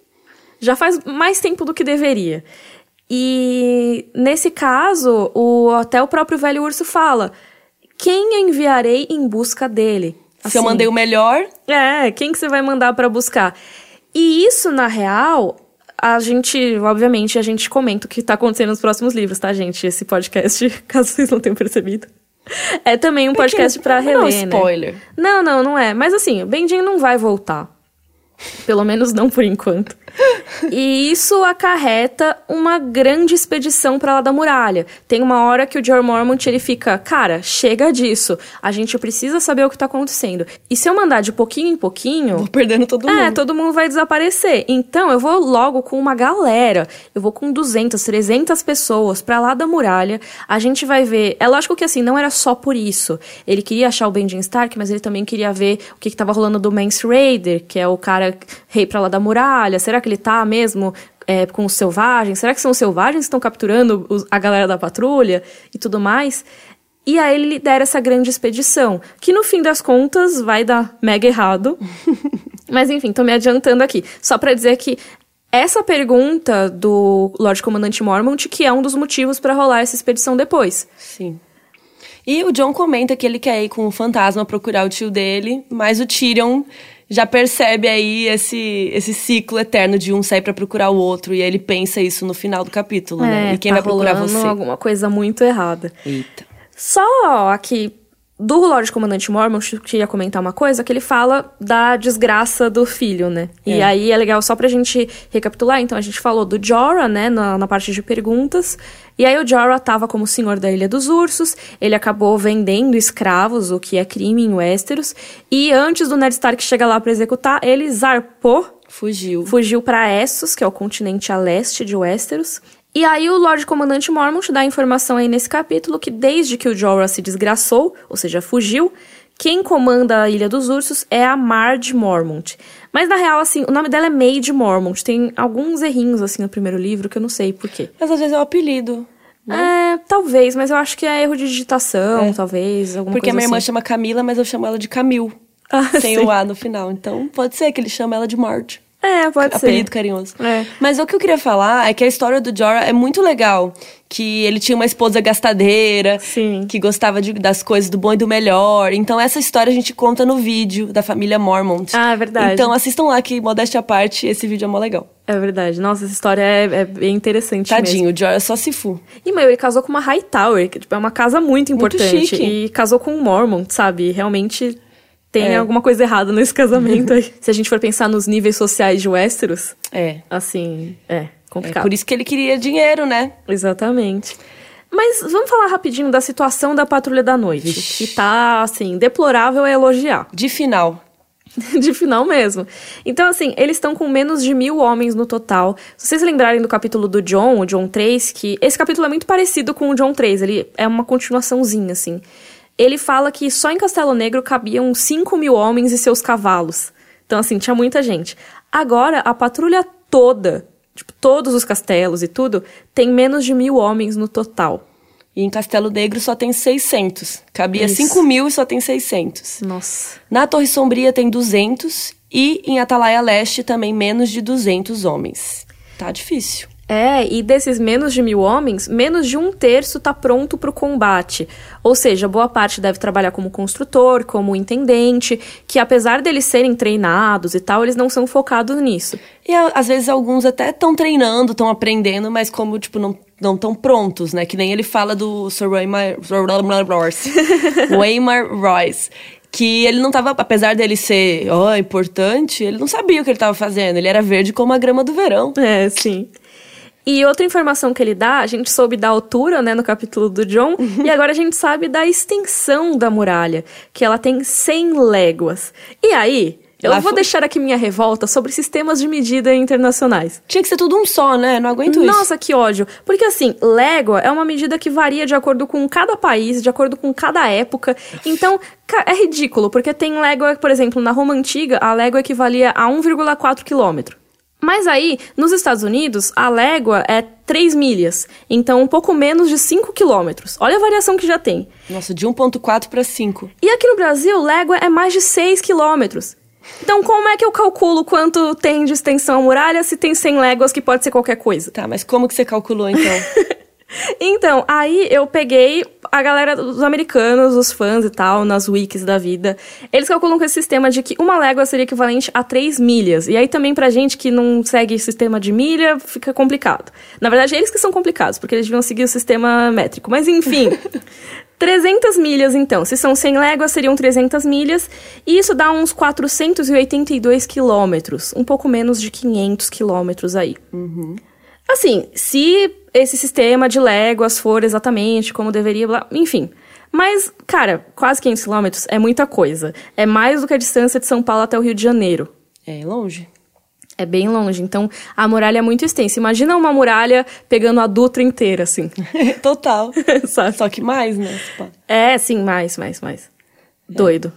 já faz mais tempo do que deveria. E nesse caso, o, até o próprio velho urso fala: quem eu enviarei em busca dele? Se eu Assim, mandei o melhor, é, quem que você vai mandar pra buscar? E isso, na real, a gente, obviamente, a gente comenta o que tá acontecendo nos próximos livros, tá, gente? Esse podcast, caso vocês não tenham percebido. É também um podcast pra não é um reler, né? spoiler. Não, não, não é. Mas assim, o Benjamin não vai voltar. Pelo menos não por enquanto. E isso acarreta uma grande expedição para lá da muralha. Tem uma hora que o George Mormont ele fica, cara, chega disso. A gente precisa saber o que tá acontecendo. E se eu mandar de pouquinho em pouquinho, vou perdendo todo é, mundo. todo mundo vai desaparecer. Então eu vou logo com uma galera. Eu vou com 200, 300 pessoas pra lá da muralha. A gente vai ver. É lógico que assim, não era só por isso. Ele queria achar o Benjamin Stark, mas ele também queria ver o que, que tava rolando do Mance Raider, que é o cara rei pra lá da muralha. Será que ele tá mesmo é, com os selvagens? Será que são os selvagens que estão capturando os- a galera da patrulha e tudo mais? E aí ele lidera essa grande expedição, que no fim das contas vai dar mega errado. Mas enfim, tô me adiantando aqui. Só pra dizer que essa pergunta do Lorde Comandante Mormont, que é um dos motivos pra rolar essa expedição depois. Sim. E o John comenta que ele quer ir com o fantasma procurar o tio dele, mas o Tyrion já percebe aí esse, esse ciclo eterno de um sair pra procurar o outro, e aí ele pensa isso no final do capítulo, né? E quem tá vai procurar você? alguma coisa muito errada. Eita. Só aqui do Lorde Comandante Mormont, eu queria comentar uma coisa, que ele fala da desgraça do filho, né? E É. aí é legal só pra gente recapitular. Então a gente falou do Jorah, né, na, na parte de perguntas. E aí o Jorah tava como senhor da Ilha dos Ursos, ele acabou vendendo escravos, o que é crime em Westeros. E antes do Ned Stark chegar lá pra executar, ele zarpou Fugiu. fugiu para Essos, que é o continente a leste de Westeros. E aí o Lorde Comandante Mormont dá a informação aí nesse capítulo que desde que o Jorah se desgraçou, ou seja, fugiu, quem comanda a Ilha dos Ursos é a Marge Mormont. Mas na real, assim, o nome dela é Maid Mormont. Tem alguns errinhos, assim, no primeiro livro que eu não sei por quê. Mas às vezes é o apelido. É, talvez, mas eu acho que é erro de digitação, talvez, alguma Porque a coisa minha irmã assim. chama Camila, mas eu chamo ela de Camil. Ah, sem sim. o A no final. Então pode ser que ele chama ela de Marge. É, pode ser. apelido carinhoso. É. Mas o que eu queria falar é que a história do Jorah é muito legal. Que ele tinha uma esposa gastadeira, Sim. que gostava de- das coisas do bom e do melhor. Então essa história a gente conta no vídeo da família Mormont. Ah, é verdade. Então assistam lá que, modéstia à parte, esse vídeo é mó legal. É verdade. Nossa, essa história é, é bem interessante mesmo. Tadinho, o Jorah só se fu. E, meu, ele casou com uma Hightower, que tipo, é uma casa muito Muito importante. chique. E casou com um Mormon, sabe? Realmente tem É. alguma coisa errada nesse casamento aí. Se a gente for pensar nos níveis sociais de Westeros, É. assim, é É complicado. por isso que ele queria dinheiro, né? Exatamente. Mas vamos falar rapidinho da situação da Patrulha da Noite, Vixe. que tá, assim, deplorável a elogiar. De final. de final mesmo. Então, assim, eles estão com menos de mil homens no total. Se vocês lembrarem do capítulo do John, o John 3, que esse capítulo é muito parecido com o John 3, ele é uma continuaçãozinha, assim. Ele fala que só em Castelo Negro cabiam 5 mil homens e seus cavalos. Então, assim, tinha muita gente. Agora, a patrulha toda, tipo, todos os castelos e tudo, tem menos de mil homens no total. E em Castelo Negro só tem 600. Cabia Isso. 5 mil e só tem 600. Nossa. Na Torre Sombria tem 200 e em Atalaia Leste também menos de 200 homens. Tá difícil. É, e desses menos de mil homens, menos de um terço tá pronto pro combate. Ou seja, boa parte deve trabalhar como construtor, como intendente, que apesar deles serem treinados e tal, eles não são focados nisso. E às vezes alguns até estão treinando, estão aprendendo, mas como, tipo, não não estão prontos, né? Que nem ele fala do Sir Waymar Royce. Waymar Royce. Que ele não tava, apesar dele ser ó, importante, ele não sabia o que ele tava fazendo. Ele era verde como a grama do verão. É, sim. E outra informação que ele dá, a gente soube da altura, né, no capítulo do John, e agora a gente sabe da extensão da muralha, que ela tem 100 léguas. E aí, Eu Lá vou foi- deixar aqui minha revolta sobre sistemas de medida internacionais. Tinha que ser tudo um só, né? Não aguento isso. Nossa, que ódio. Porque assim, légua é uma medida que varia de acordo com cada país, de acordo com cada época. Então, é ridículo, porque tem légua, por exemplo, na Roma Antiga, a légua equivalia a 1,4 quilômetro. Mas aí, nos Estados Unidos, a légua é 3 milhas, então um pouco menos de 5 quilômetros. Olha a variação que já tem. Nossa, de 1.4 para 5. E aqui no Brasil, légua é mais de 6 quilômetros. Então, como é que eu calculo quanto tem de extensão a muralha se tem 100 léguas que pode ser qualquer coisa? Tá, mas como que você calculou então? Então, aí eu peguei a galera dos americanos, os fãs e tal, nas wikis da vida. Eles calculam com esse sistema de que uma légua seria equivalente a 3 milhas. E aí também pra gente que não segue sistema de milha, fica complicado. Na verdade, eles que são complicados, porque eles deviam seguir o sistema métrico. Mas enfim, 300 milhas então. Se são 100 léguas, seriam 300 milhas. E isso dá uns 482 quilômetros. Um pouco menos de 500 quilômetros aí. Assim, se esse sistema de léguas for exatamente como deveria, blá, enfim. Mas, cara, quase 500 quilômetros é muita coisa. É mais do que a distância de São Paulo até o Rio de Janeiro. É longe. É bem longe. Então, a muralha é muito extensa. Imagina uma muralha pegando a Dutra inteira, assim. Total. Só que mais, né? É, sim, mais, mais, mais. Doido.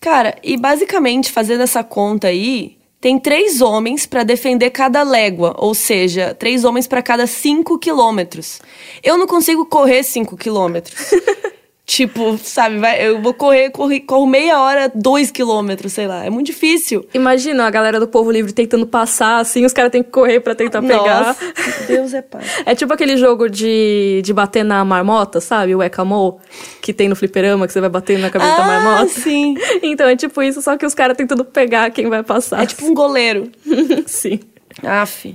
Cara, e basicamente, fazendo essa conta aí, tem três homens pra defender cada légua, ou seja, três homens pra cada cinco quilômetros. Eu não consigo correr cinco quilômetros. tipo, sabe, vai, eu vou correr, corre, corro meia hora, dois quilômetros, sei lá. É muito difícil. Imagina a galera do Povo Livre tentando passar, assim, os caras têm que correr pra tentar pegar. Nossa, Deus é pai. É tipo aquele jogo de, de bater na marmota, sabe? O Ecamol, que tem no fliperama, que você vai batendo na cabeça da Ah, marmota. sim. Então é tipo isso, só que os caras tentando pegar quem vai passar. É tipo um goleiro. Sim. Aff.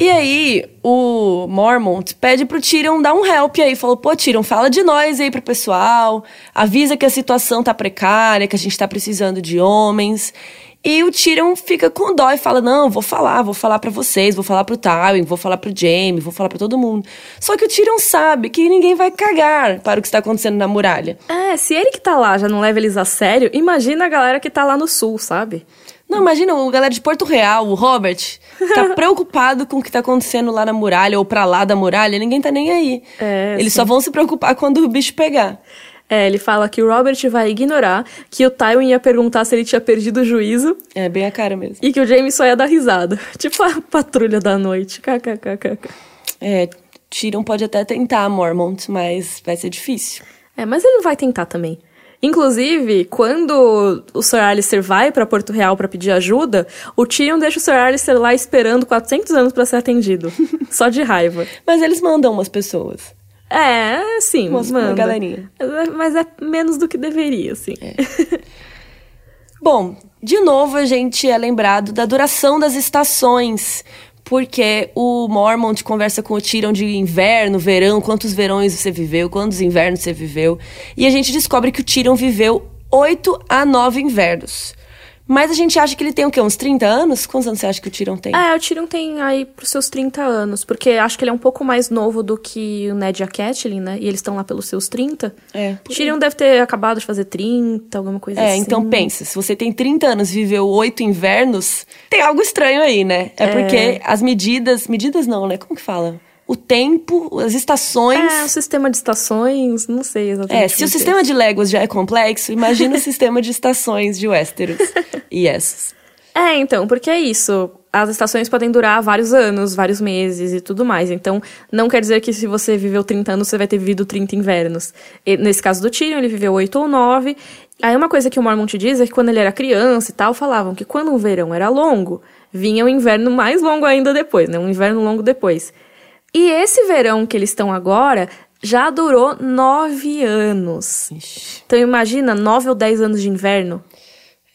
E aí, o Mormont pede pro Tyrion dar um help aí. Falou, pô, Tyrion, fala de nós aí pro pessoal. Avisa que a situação tá precária, que a gente tá precisando de homens. E o Tyrion fica com dó e fala, não, vou falar, vou falar pra vocês, vou falar pro Tywin, vou falar pro Jaime, vou falar pra todo mundo. Só que o Tyrion sabe que ninguém vai cagar para o que está acontecendo na muralha. É, se ele que tá lá já não leva eles a sério, imagina a galera que tá lá no sul, sabe? Não, imagina o galera de Porto Real, o Robert, tá preocupado com o que tá acontecendo lá na muralha ou pra lá da muralha, ninguém tá nem aí. É, Eles sim. só vão se preocupar quando o bicho pegar. É, ele fala que o Robert vai ignorar, que o Tywin ia perguntar se ele tinha perdido o juízo É bem a cara mesmo. e que o Jaime só ia dar risada. Tipo a patrulha da noite. KKKKK. É, Tyrion pode até tentar, Mormont, mas vai ser difícil. É, mas ele não vai tentar também. Inclusive, quando o Sir Alistair vai pra Porto Real pra pedir ajuda, o Tyrion deixa o Sir Alistair lá esperando 400 anos pra ser atendido. Só de raiva. Mas eles mandam umas pessoas. É, sim, Uma- manda. galerinha. Mas é menos do que deveria, assim. Bom, de novo a gente é lembrado da duração das estações. Porque o Mormont conversa com o Tyrion de inverno, verão, quantos verões você viveu, quantos invernos você viveu. E a gente descobre que o Tyrion viveu 8 a 9 invernos. Mas a gente acha que ele tem o quê? Uns 30 anos? Quantos anos você acha que o Tyrion tem? É, o Tyrion tem aí pros seus 30 anos, porque acho que ele é um pouco mais novo do que o Ned e a Catelyn, né? E eles estão lá pelos seus 30. É, aí. Tyrion deve ter acabado de fazer 30, alguma coisa É, assim. então pensa, se você tem 30 anos e viveu oito invernos, tem algo estranho aí, né? É, É. porque as medidas. Medidas não, né? Como que fala? O tempo, as estações. É, o sistema de estações, não sei exatamente. É, se o como sistema de léguas já é complexo, imagina o sistema de estações de Westeros. E essas. É, então, porque é isso. As estações podem durar vários anos, vários meses e tudo mais. Então, não quer dizer que se você viveu 30 anos, você vai ter vivido 30 invernos. E, nesse caso do Tyrion, ele viveu 8 ou 9. Aí uma coisa que o Mormont diz é que quando ele era criança e tal, falavam que quando o verão era longo, vinha o inverno mais longo ainda depois, né? Um inverno longo depois. E esse verão que eles estão agora já durou nove anos. Ixi, Então imagina, nove ou dez anos de inverno.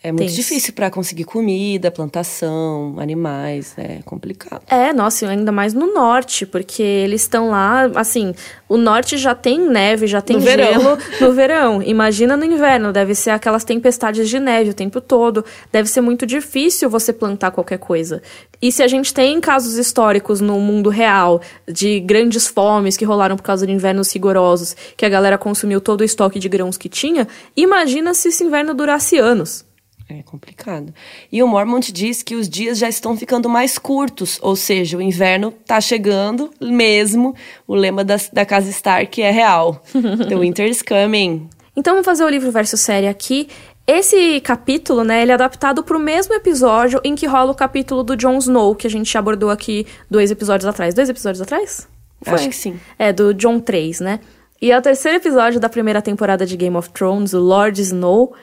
É muito Tenso. difícil pra conseguir comida, plantação, animais, é complicado. É, nossa, e ainda mais no norte, porque eles estão lá, assim, o norte já tem neve, já tem No verão. gelo no verão. Imagina no inverno, deve ser aquelas tempestades de neve o tempo todo. Deve ser muito difícil você plantar qualquer coisa. E se a gente tem casos históricos no mundo real de grandes fomes que rolaram por causa de invernos rigorosos, que a galera consumiu todo o estoque de grãos que tinha, imagina se esse inverno durasse anos. É complicado. E o Mormont diz que os dias já estão ficando mais curtos, ou seja, o inverno tá chegando mesmo. O lema da, da casa Stark é real. The winter is coming. Então vamos fazer o livro versus série aqui. Esse capítulo, né, ele é adaptado para o mesmo episódio em que rola o capítulo do Jon Snow, que a gente abordou aqui dois episódios atrás. Dois episódios atrás? Foi. Acho que sim. É, do John 3, né? E é o terceiro episódio da primeira temporada de Game of Thrones, o Lord Snow.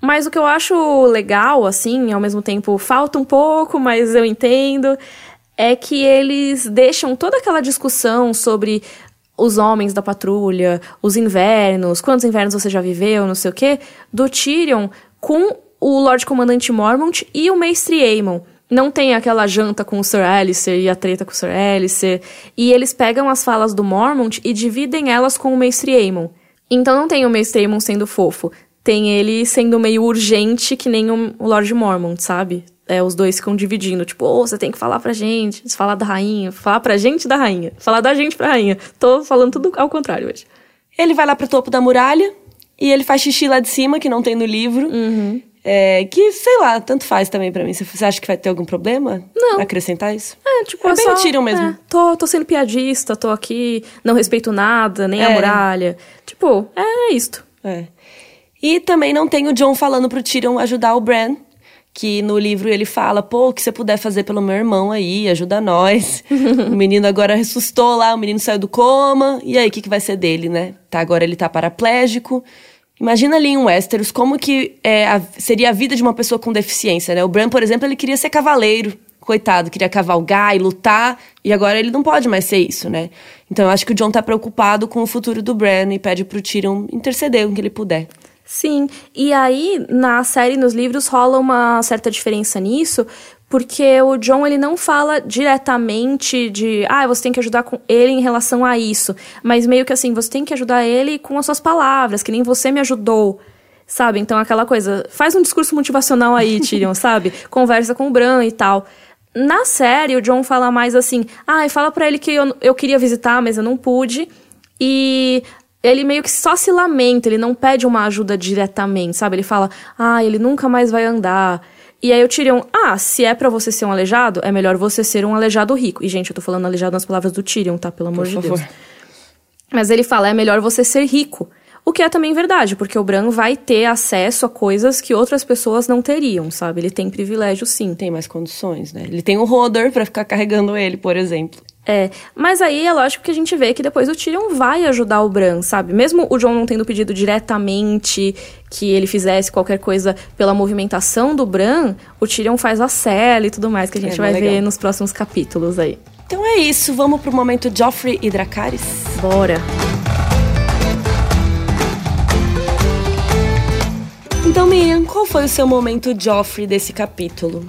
Mas o que eu acho legal, assim, ao mesmo tempo falta um pouco, mas eu entendo, é que eles deixam toda aquela discussão sobre os homens da patrulha, os invernos, quantos invernos você já viveu, não sei o quê, do Tyrion com o Lord Comandante Mormont e o Mestre Aemon. Não tem aquela janta com o Sir Alistair e a treta com o Sir Alistair. E eles pegam as falas do Mormont e dividem elas com o Mestre Aemon. Então não tem o Mestre Aemon sendo fofo. Tem ele sendo meio urgente, que nem o Lord Mormont, sabe? é, os dois ficam dividindo. Tipo, oh, você tem que falar pra gente, falar da rainha, falar pra gente da rainha, falar da gente pra rainha. Tô falando tudo ao contrário hoje. Ele vai lá pro topo da muralha e ele faz xixi lá de cima, que não tem no livro. Uhum. É, que, sei lá, tanto faz também para mim. Você acha que vai ter algum problema? Não. Acrescentar isso? É, tipo, é, é bem só, tiram mesmo. É, tô, tô sendo piadista, tô aqui, não respeito nada, nem É. a muralha. Tipo, é isto. É. E também não tem o John falando pro Tyrion ajudar o Bran. Que no livro ele fala, pô, o que você puder fazer pelo meu irmão aí, ajuda nós. o menino agora ressuscitou lá, o menino saiu do coma. E aí, o que, que vai ser dele, né? Tá, agora ele tá paraplégico. Imagina ali em Westeros como que é, a- seria a vida de uma pessoa com deficiência, né? O Bran, por exemplo, ele queria ser cavaleiro. Coitado, queria cavalgar e lutar. E agora ele não pode mais ser isso, né? Então eu acho que o John tá preocupado com o futuro do Bran e pede pro Tyrion interceder com que ele puder. Sim, e aí na série, nos livros, rola uma certa diferença nisso, porque o John ele não fala diretamente de, ah, você tem que ajudar com ele em relação a isso, mas meio que assim, você tem que ajudar ele com as suas palavras, que nem você me ajudou. Sabe? Então aquela coisa, faz um discurso motivacional aí, Tyrion, sabe? Conversa com o Bran e tal. Na série, o John fala mais assim, ah, fala pra ele que eu, eu queria visitar, mas eu não pude. E ele meio que só se lamenta, ele não pede uma ajuda diretamente, sabe? Ele fala, ah, ele nunca mais vai andar. E aí o Tyrion, ah, se é pra você ser um aleijado, é melhor você ser um aleijado rico. E, gente, eu tô falando aleijado nas palavras do Tyrion, tá? Pelo amor Por de favor. Deus. Mas ele fala, é melhor você ser rico. O que é também verdade, porque o Bran vai ter acesso a coisas que outras pessoas não teriam, sabe? Ele tem privilégio, sim. Tem mais condições, né? Ele tem um Rodor pra ficar carregando ele, por exemplo. É, mas aí é lógico que a gente vê que depois o Tyrion vai ajudar o Bran, sabe? Mesmo o Jon não tendo pedido diretamente que ele fizesse qualquer coisa pela movimentação do Bran, o Tyrion faz a cela e tudo mais, que a gente É, vai legal. ver nos próximos capítulos aí. Então é isso, vamos pro momento Joffrey e Dracarys. Bora! Então, Miriam, qual foi o seu momento Joffrey desse capítulo?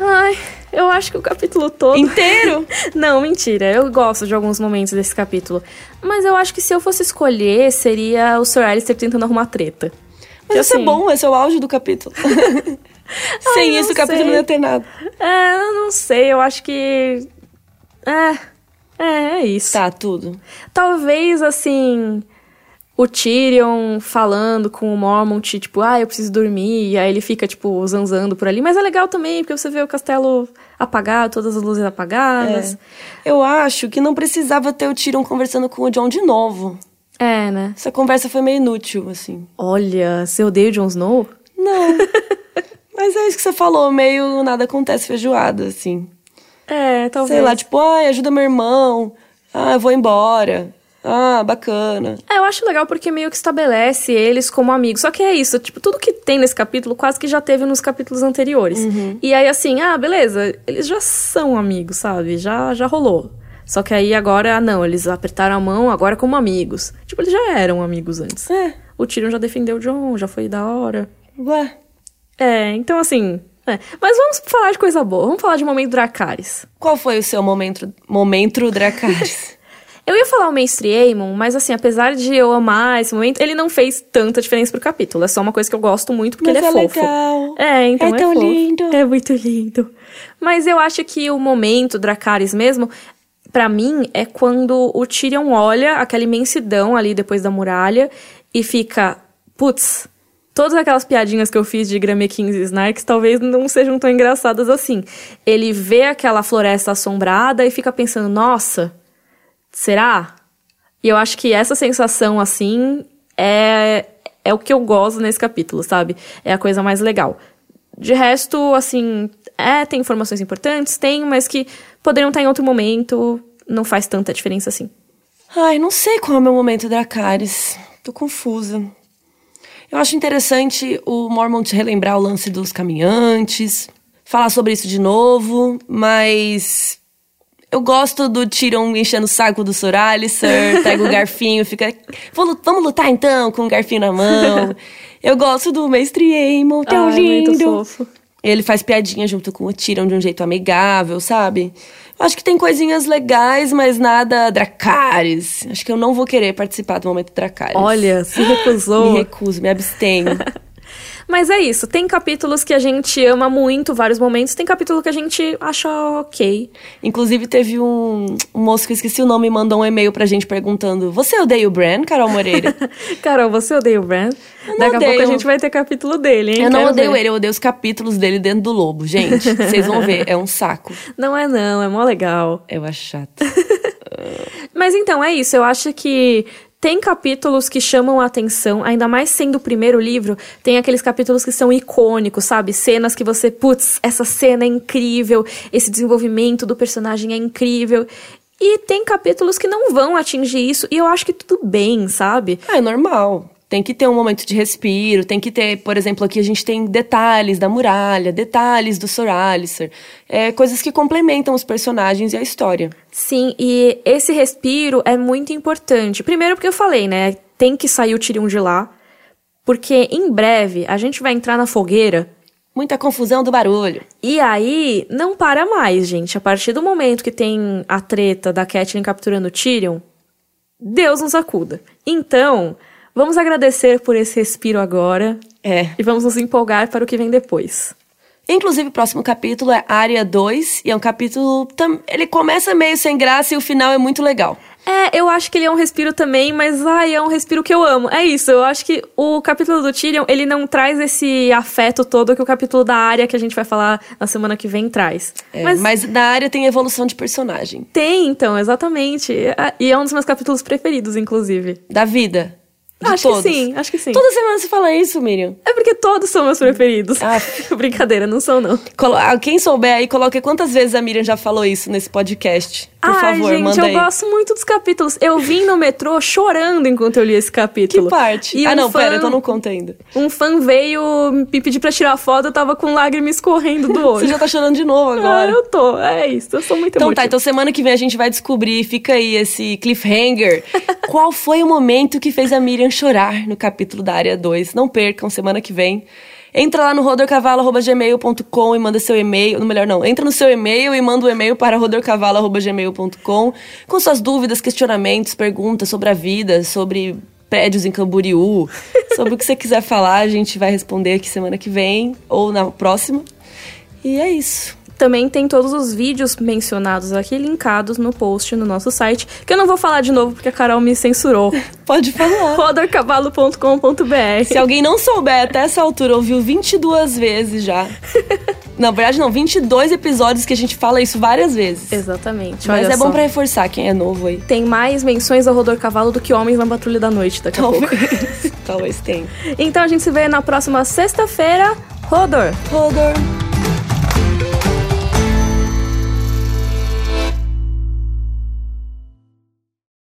Ai, eu acho que o capítulo todo. Inteiro? Não, mentira. Eu gosto de alguns momentos desse capítulo. Mas eu acho que se eu fosse escolher, seria o Sir Alistair tentando arrumar treta. Mas isso é assim- bom, esse é o auge do capítulo. Sem não isso, o capítulo não ia ter nada. É, eu não sei, eu acho que. É. É, é isso. Tá, tudo. Talvez, assim. O Tyrion falando com o Mormont, tipo, ah, eu preciso dormir, e aí ele fica, tipo, zanzando por ali. Mas é legal também, porque você vê o castelo apagado, todas as luzes apagadas. Eu acho que não precisava ter o Tyrion conversando com o John de novo. É, né? Essa conversa foi meio inútil, assim. Olha, você odeia o Jon Snow? Não. Mas é isso que você falou, meio nada acontece feijoada, assim. É, talvez. Sei lá, tipo, ai, ajuda meu irmão. Ah, eu vou embora. Ah, bacana. Eu acho legal porque meio que estabelece eles como amigos. Só que é isso, tipo, tudo que tem nesse capítulo quase que já teve nos capítulos anteriores. E aí, assim, ah, beleza, eles já são amigos, sabe? Já, já rolou. Só que aí agora, não, eles apertaram a mão agora como amigos. Tipo, eles já eram amigos antes. É, O Tyrion já defendeu o John, já foi da hora. ué. É, então assim. é. Mas vamos falar de coisa boa. Vamos falar de momento Dracarys. Qual foi o seu momento, momento Dracarys? Eu ia falar o Mestre Aemon, mas assim, apesar de eu amar esse momento, ele não fez tanta diferença pro capítulo. É só uma coisa que eu gosto muito porque Mas ele é, é fofo. legal. É, então É é, tão fofo. lindo. É muito lindo. Mas eu acho que o momento Dracarys mesmo, pra mim, é quando o Tyrion olha aquela imensidão ali depois da muralha e fica, putz, todas aquelas piadinhas que eu fiz de Grammekins e Snarks talvez não sejam tão engraçadas assim. Ele vê aquela floresta assombrada e fica pensando, nossa, será? E eu acho que essa sensação, assim, é, é o que eu gosto nesse capítulo, sabe? É a coisa mais legal. De resto, assim, é, tem informações importantes, tem, mas que poderiam estar em outro momento, não faz tanta diferença assim. Ai, não sei qual é o meu momento Dracarys. Tô confusa. Eu acho interessante o Mormont relembrar o lance dos caminhantes, falar sobre isso de novo, mas eu gosto do Tyrion enchendo o saco do Sir Alistair, pega o garfinho, fica. Vamos lutar então, com o garfinho na mão. Eu gosto do Mestre Aemon, tão Ai, lindo. muito fofo. Ele faz piadinha junto com o Tyrion de um jeito amigável, sabe? Eu acho que tem coisinhas legais, mas nada Dracarys. Acho que eu não vou querer participar do momento Dracarys. Olha, se recusou. Me recuso, me abstenho. Mas é isso, tem capítulos que a gente ama muito, vários momentos, tem capítulo que a gente acha ok. Inclusive, teve um, um moço que eu esqueci o nome mandou um e-mail pra gente perguntando: Você odeia o Bran, Carol Moreira? Carol, você odeia o Bran? Eu Daqui a pouco odeio. a gente vai ter capítulo dele, hein? eu não Quero odeio ver. ele, eu odeio os capítulos dele dentro do lobo. Gente, vocês vão ver, é um saco. Não é não, é mó legal. Eu acho chato. Mas então, é isso. Eu acho que tem capítulos que chamam a atenção, ainda mais sendo o primeiro livro, tem aqueles capítulos que são icônicos, sabe? Cenas que você, putz, essa cena é incrível, esse desenvolvimento do personagem é incrível. E tem capítulos que não vão atingir isso, e eu acho que tudo bem, sabe? Ah, é normal. Tem que ter um momento de respiro, tem que ter, por exemplo, aqui a gente tem detalhes da muralha, detalhes do Sir Alistair, é, coisas que complementam os personagens e a história. Sim, e esse respiro é muito importante. Primeiro porque eu falei, né? Tem que sair o Tyrion de lá, porque em breve a gente vai entrar na fogueira Muita confusão do barulho. E aí, não para mais, gente. A partir do momento que tem a treta da Catelyn capturando o Tyrion, Deus nos acuda. Então, vamos agradecer por esse respiro agora É. e vamos nos empolgar para o que vem depois. Inclusive, o próximo capítulo é Área 2, e é um capítulo. Ele começa meio sem graça e o final é muito legal. É, eu acho que ele é um respiro também, mas ai, é um respiro que eu amo. É isso, eu acho que o capítulo do Tyrion, ele não traz esse afeto todo que o capítulo da área que a gente vai falar na semana que vem traz. É, mas mas... na área tem evolução de personagem. tem, então, exatamente. E é um dos meus capítulos preferidos, inclusive. Da vida. Acho todos. que sim, acho que sim. Toda semana você fala isso, Miriam. É porque todos são meus preferidos. Ah. Brincadeira, não são, não. Colo- ah, Quem souber aí, coloque quantas vezes a Miriam já falou isso nesse podcast. Por Ai, favor, gente, manda eu aí. gosto muito dos capítulos. Eu vim no metrô chorando enquanto eu li esse Que capítulo. parte? E ah, um não, fã- pera, então não conta ainda. Um fã veio me pedir pra tirar foto, eu tava com lágrimas escorrendo do olho. Você já tá chorando de novo Ah, agora. eu tô. É isso, eu sou muito Então tá, então semana que vem a gente vai descobrir, fica aí esse cliffhanger. Qual foi o momento que fez a Miriam chorar no capítulo da área 2? Não percam, semana que vem. Entra lá no rodorcavalo.gmail.com e manda seu e-mail. No melhor, não. Entra no seu e-mail e manda o e-mail para rodorcavalo.gmail.com com suas dúvidas, questionamentos, perguntas sobre a vida, sobre prédios em Camboriú, sobre o que você quiser falar, a gente vai responder aqui semana que vem ou na próxima. E é isso. Também tem todos os vídeos mencionados aqui linkados no post no nosso site, que eu não vou falar de novo porque a Carol me censurou. Pode falar. rodorcavalo.com.br Se alguém não souber até essa altura, ouviu 22 vezes já. Na verdade, não, 22 episódios que a gente fala isso várias vezes. Exatamente. Mas é bom só. pra reforçar quem é novo aí. Tem mais menções ao Rodor Cavalo do que Homens na Patrulha da Noite daqui a pouco. Talvez. Talvez tenha. Então a gente se vê na próxima sexta-feira. Rodor! Rodor.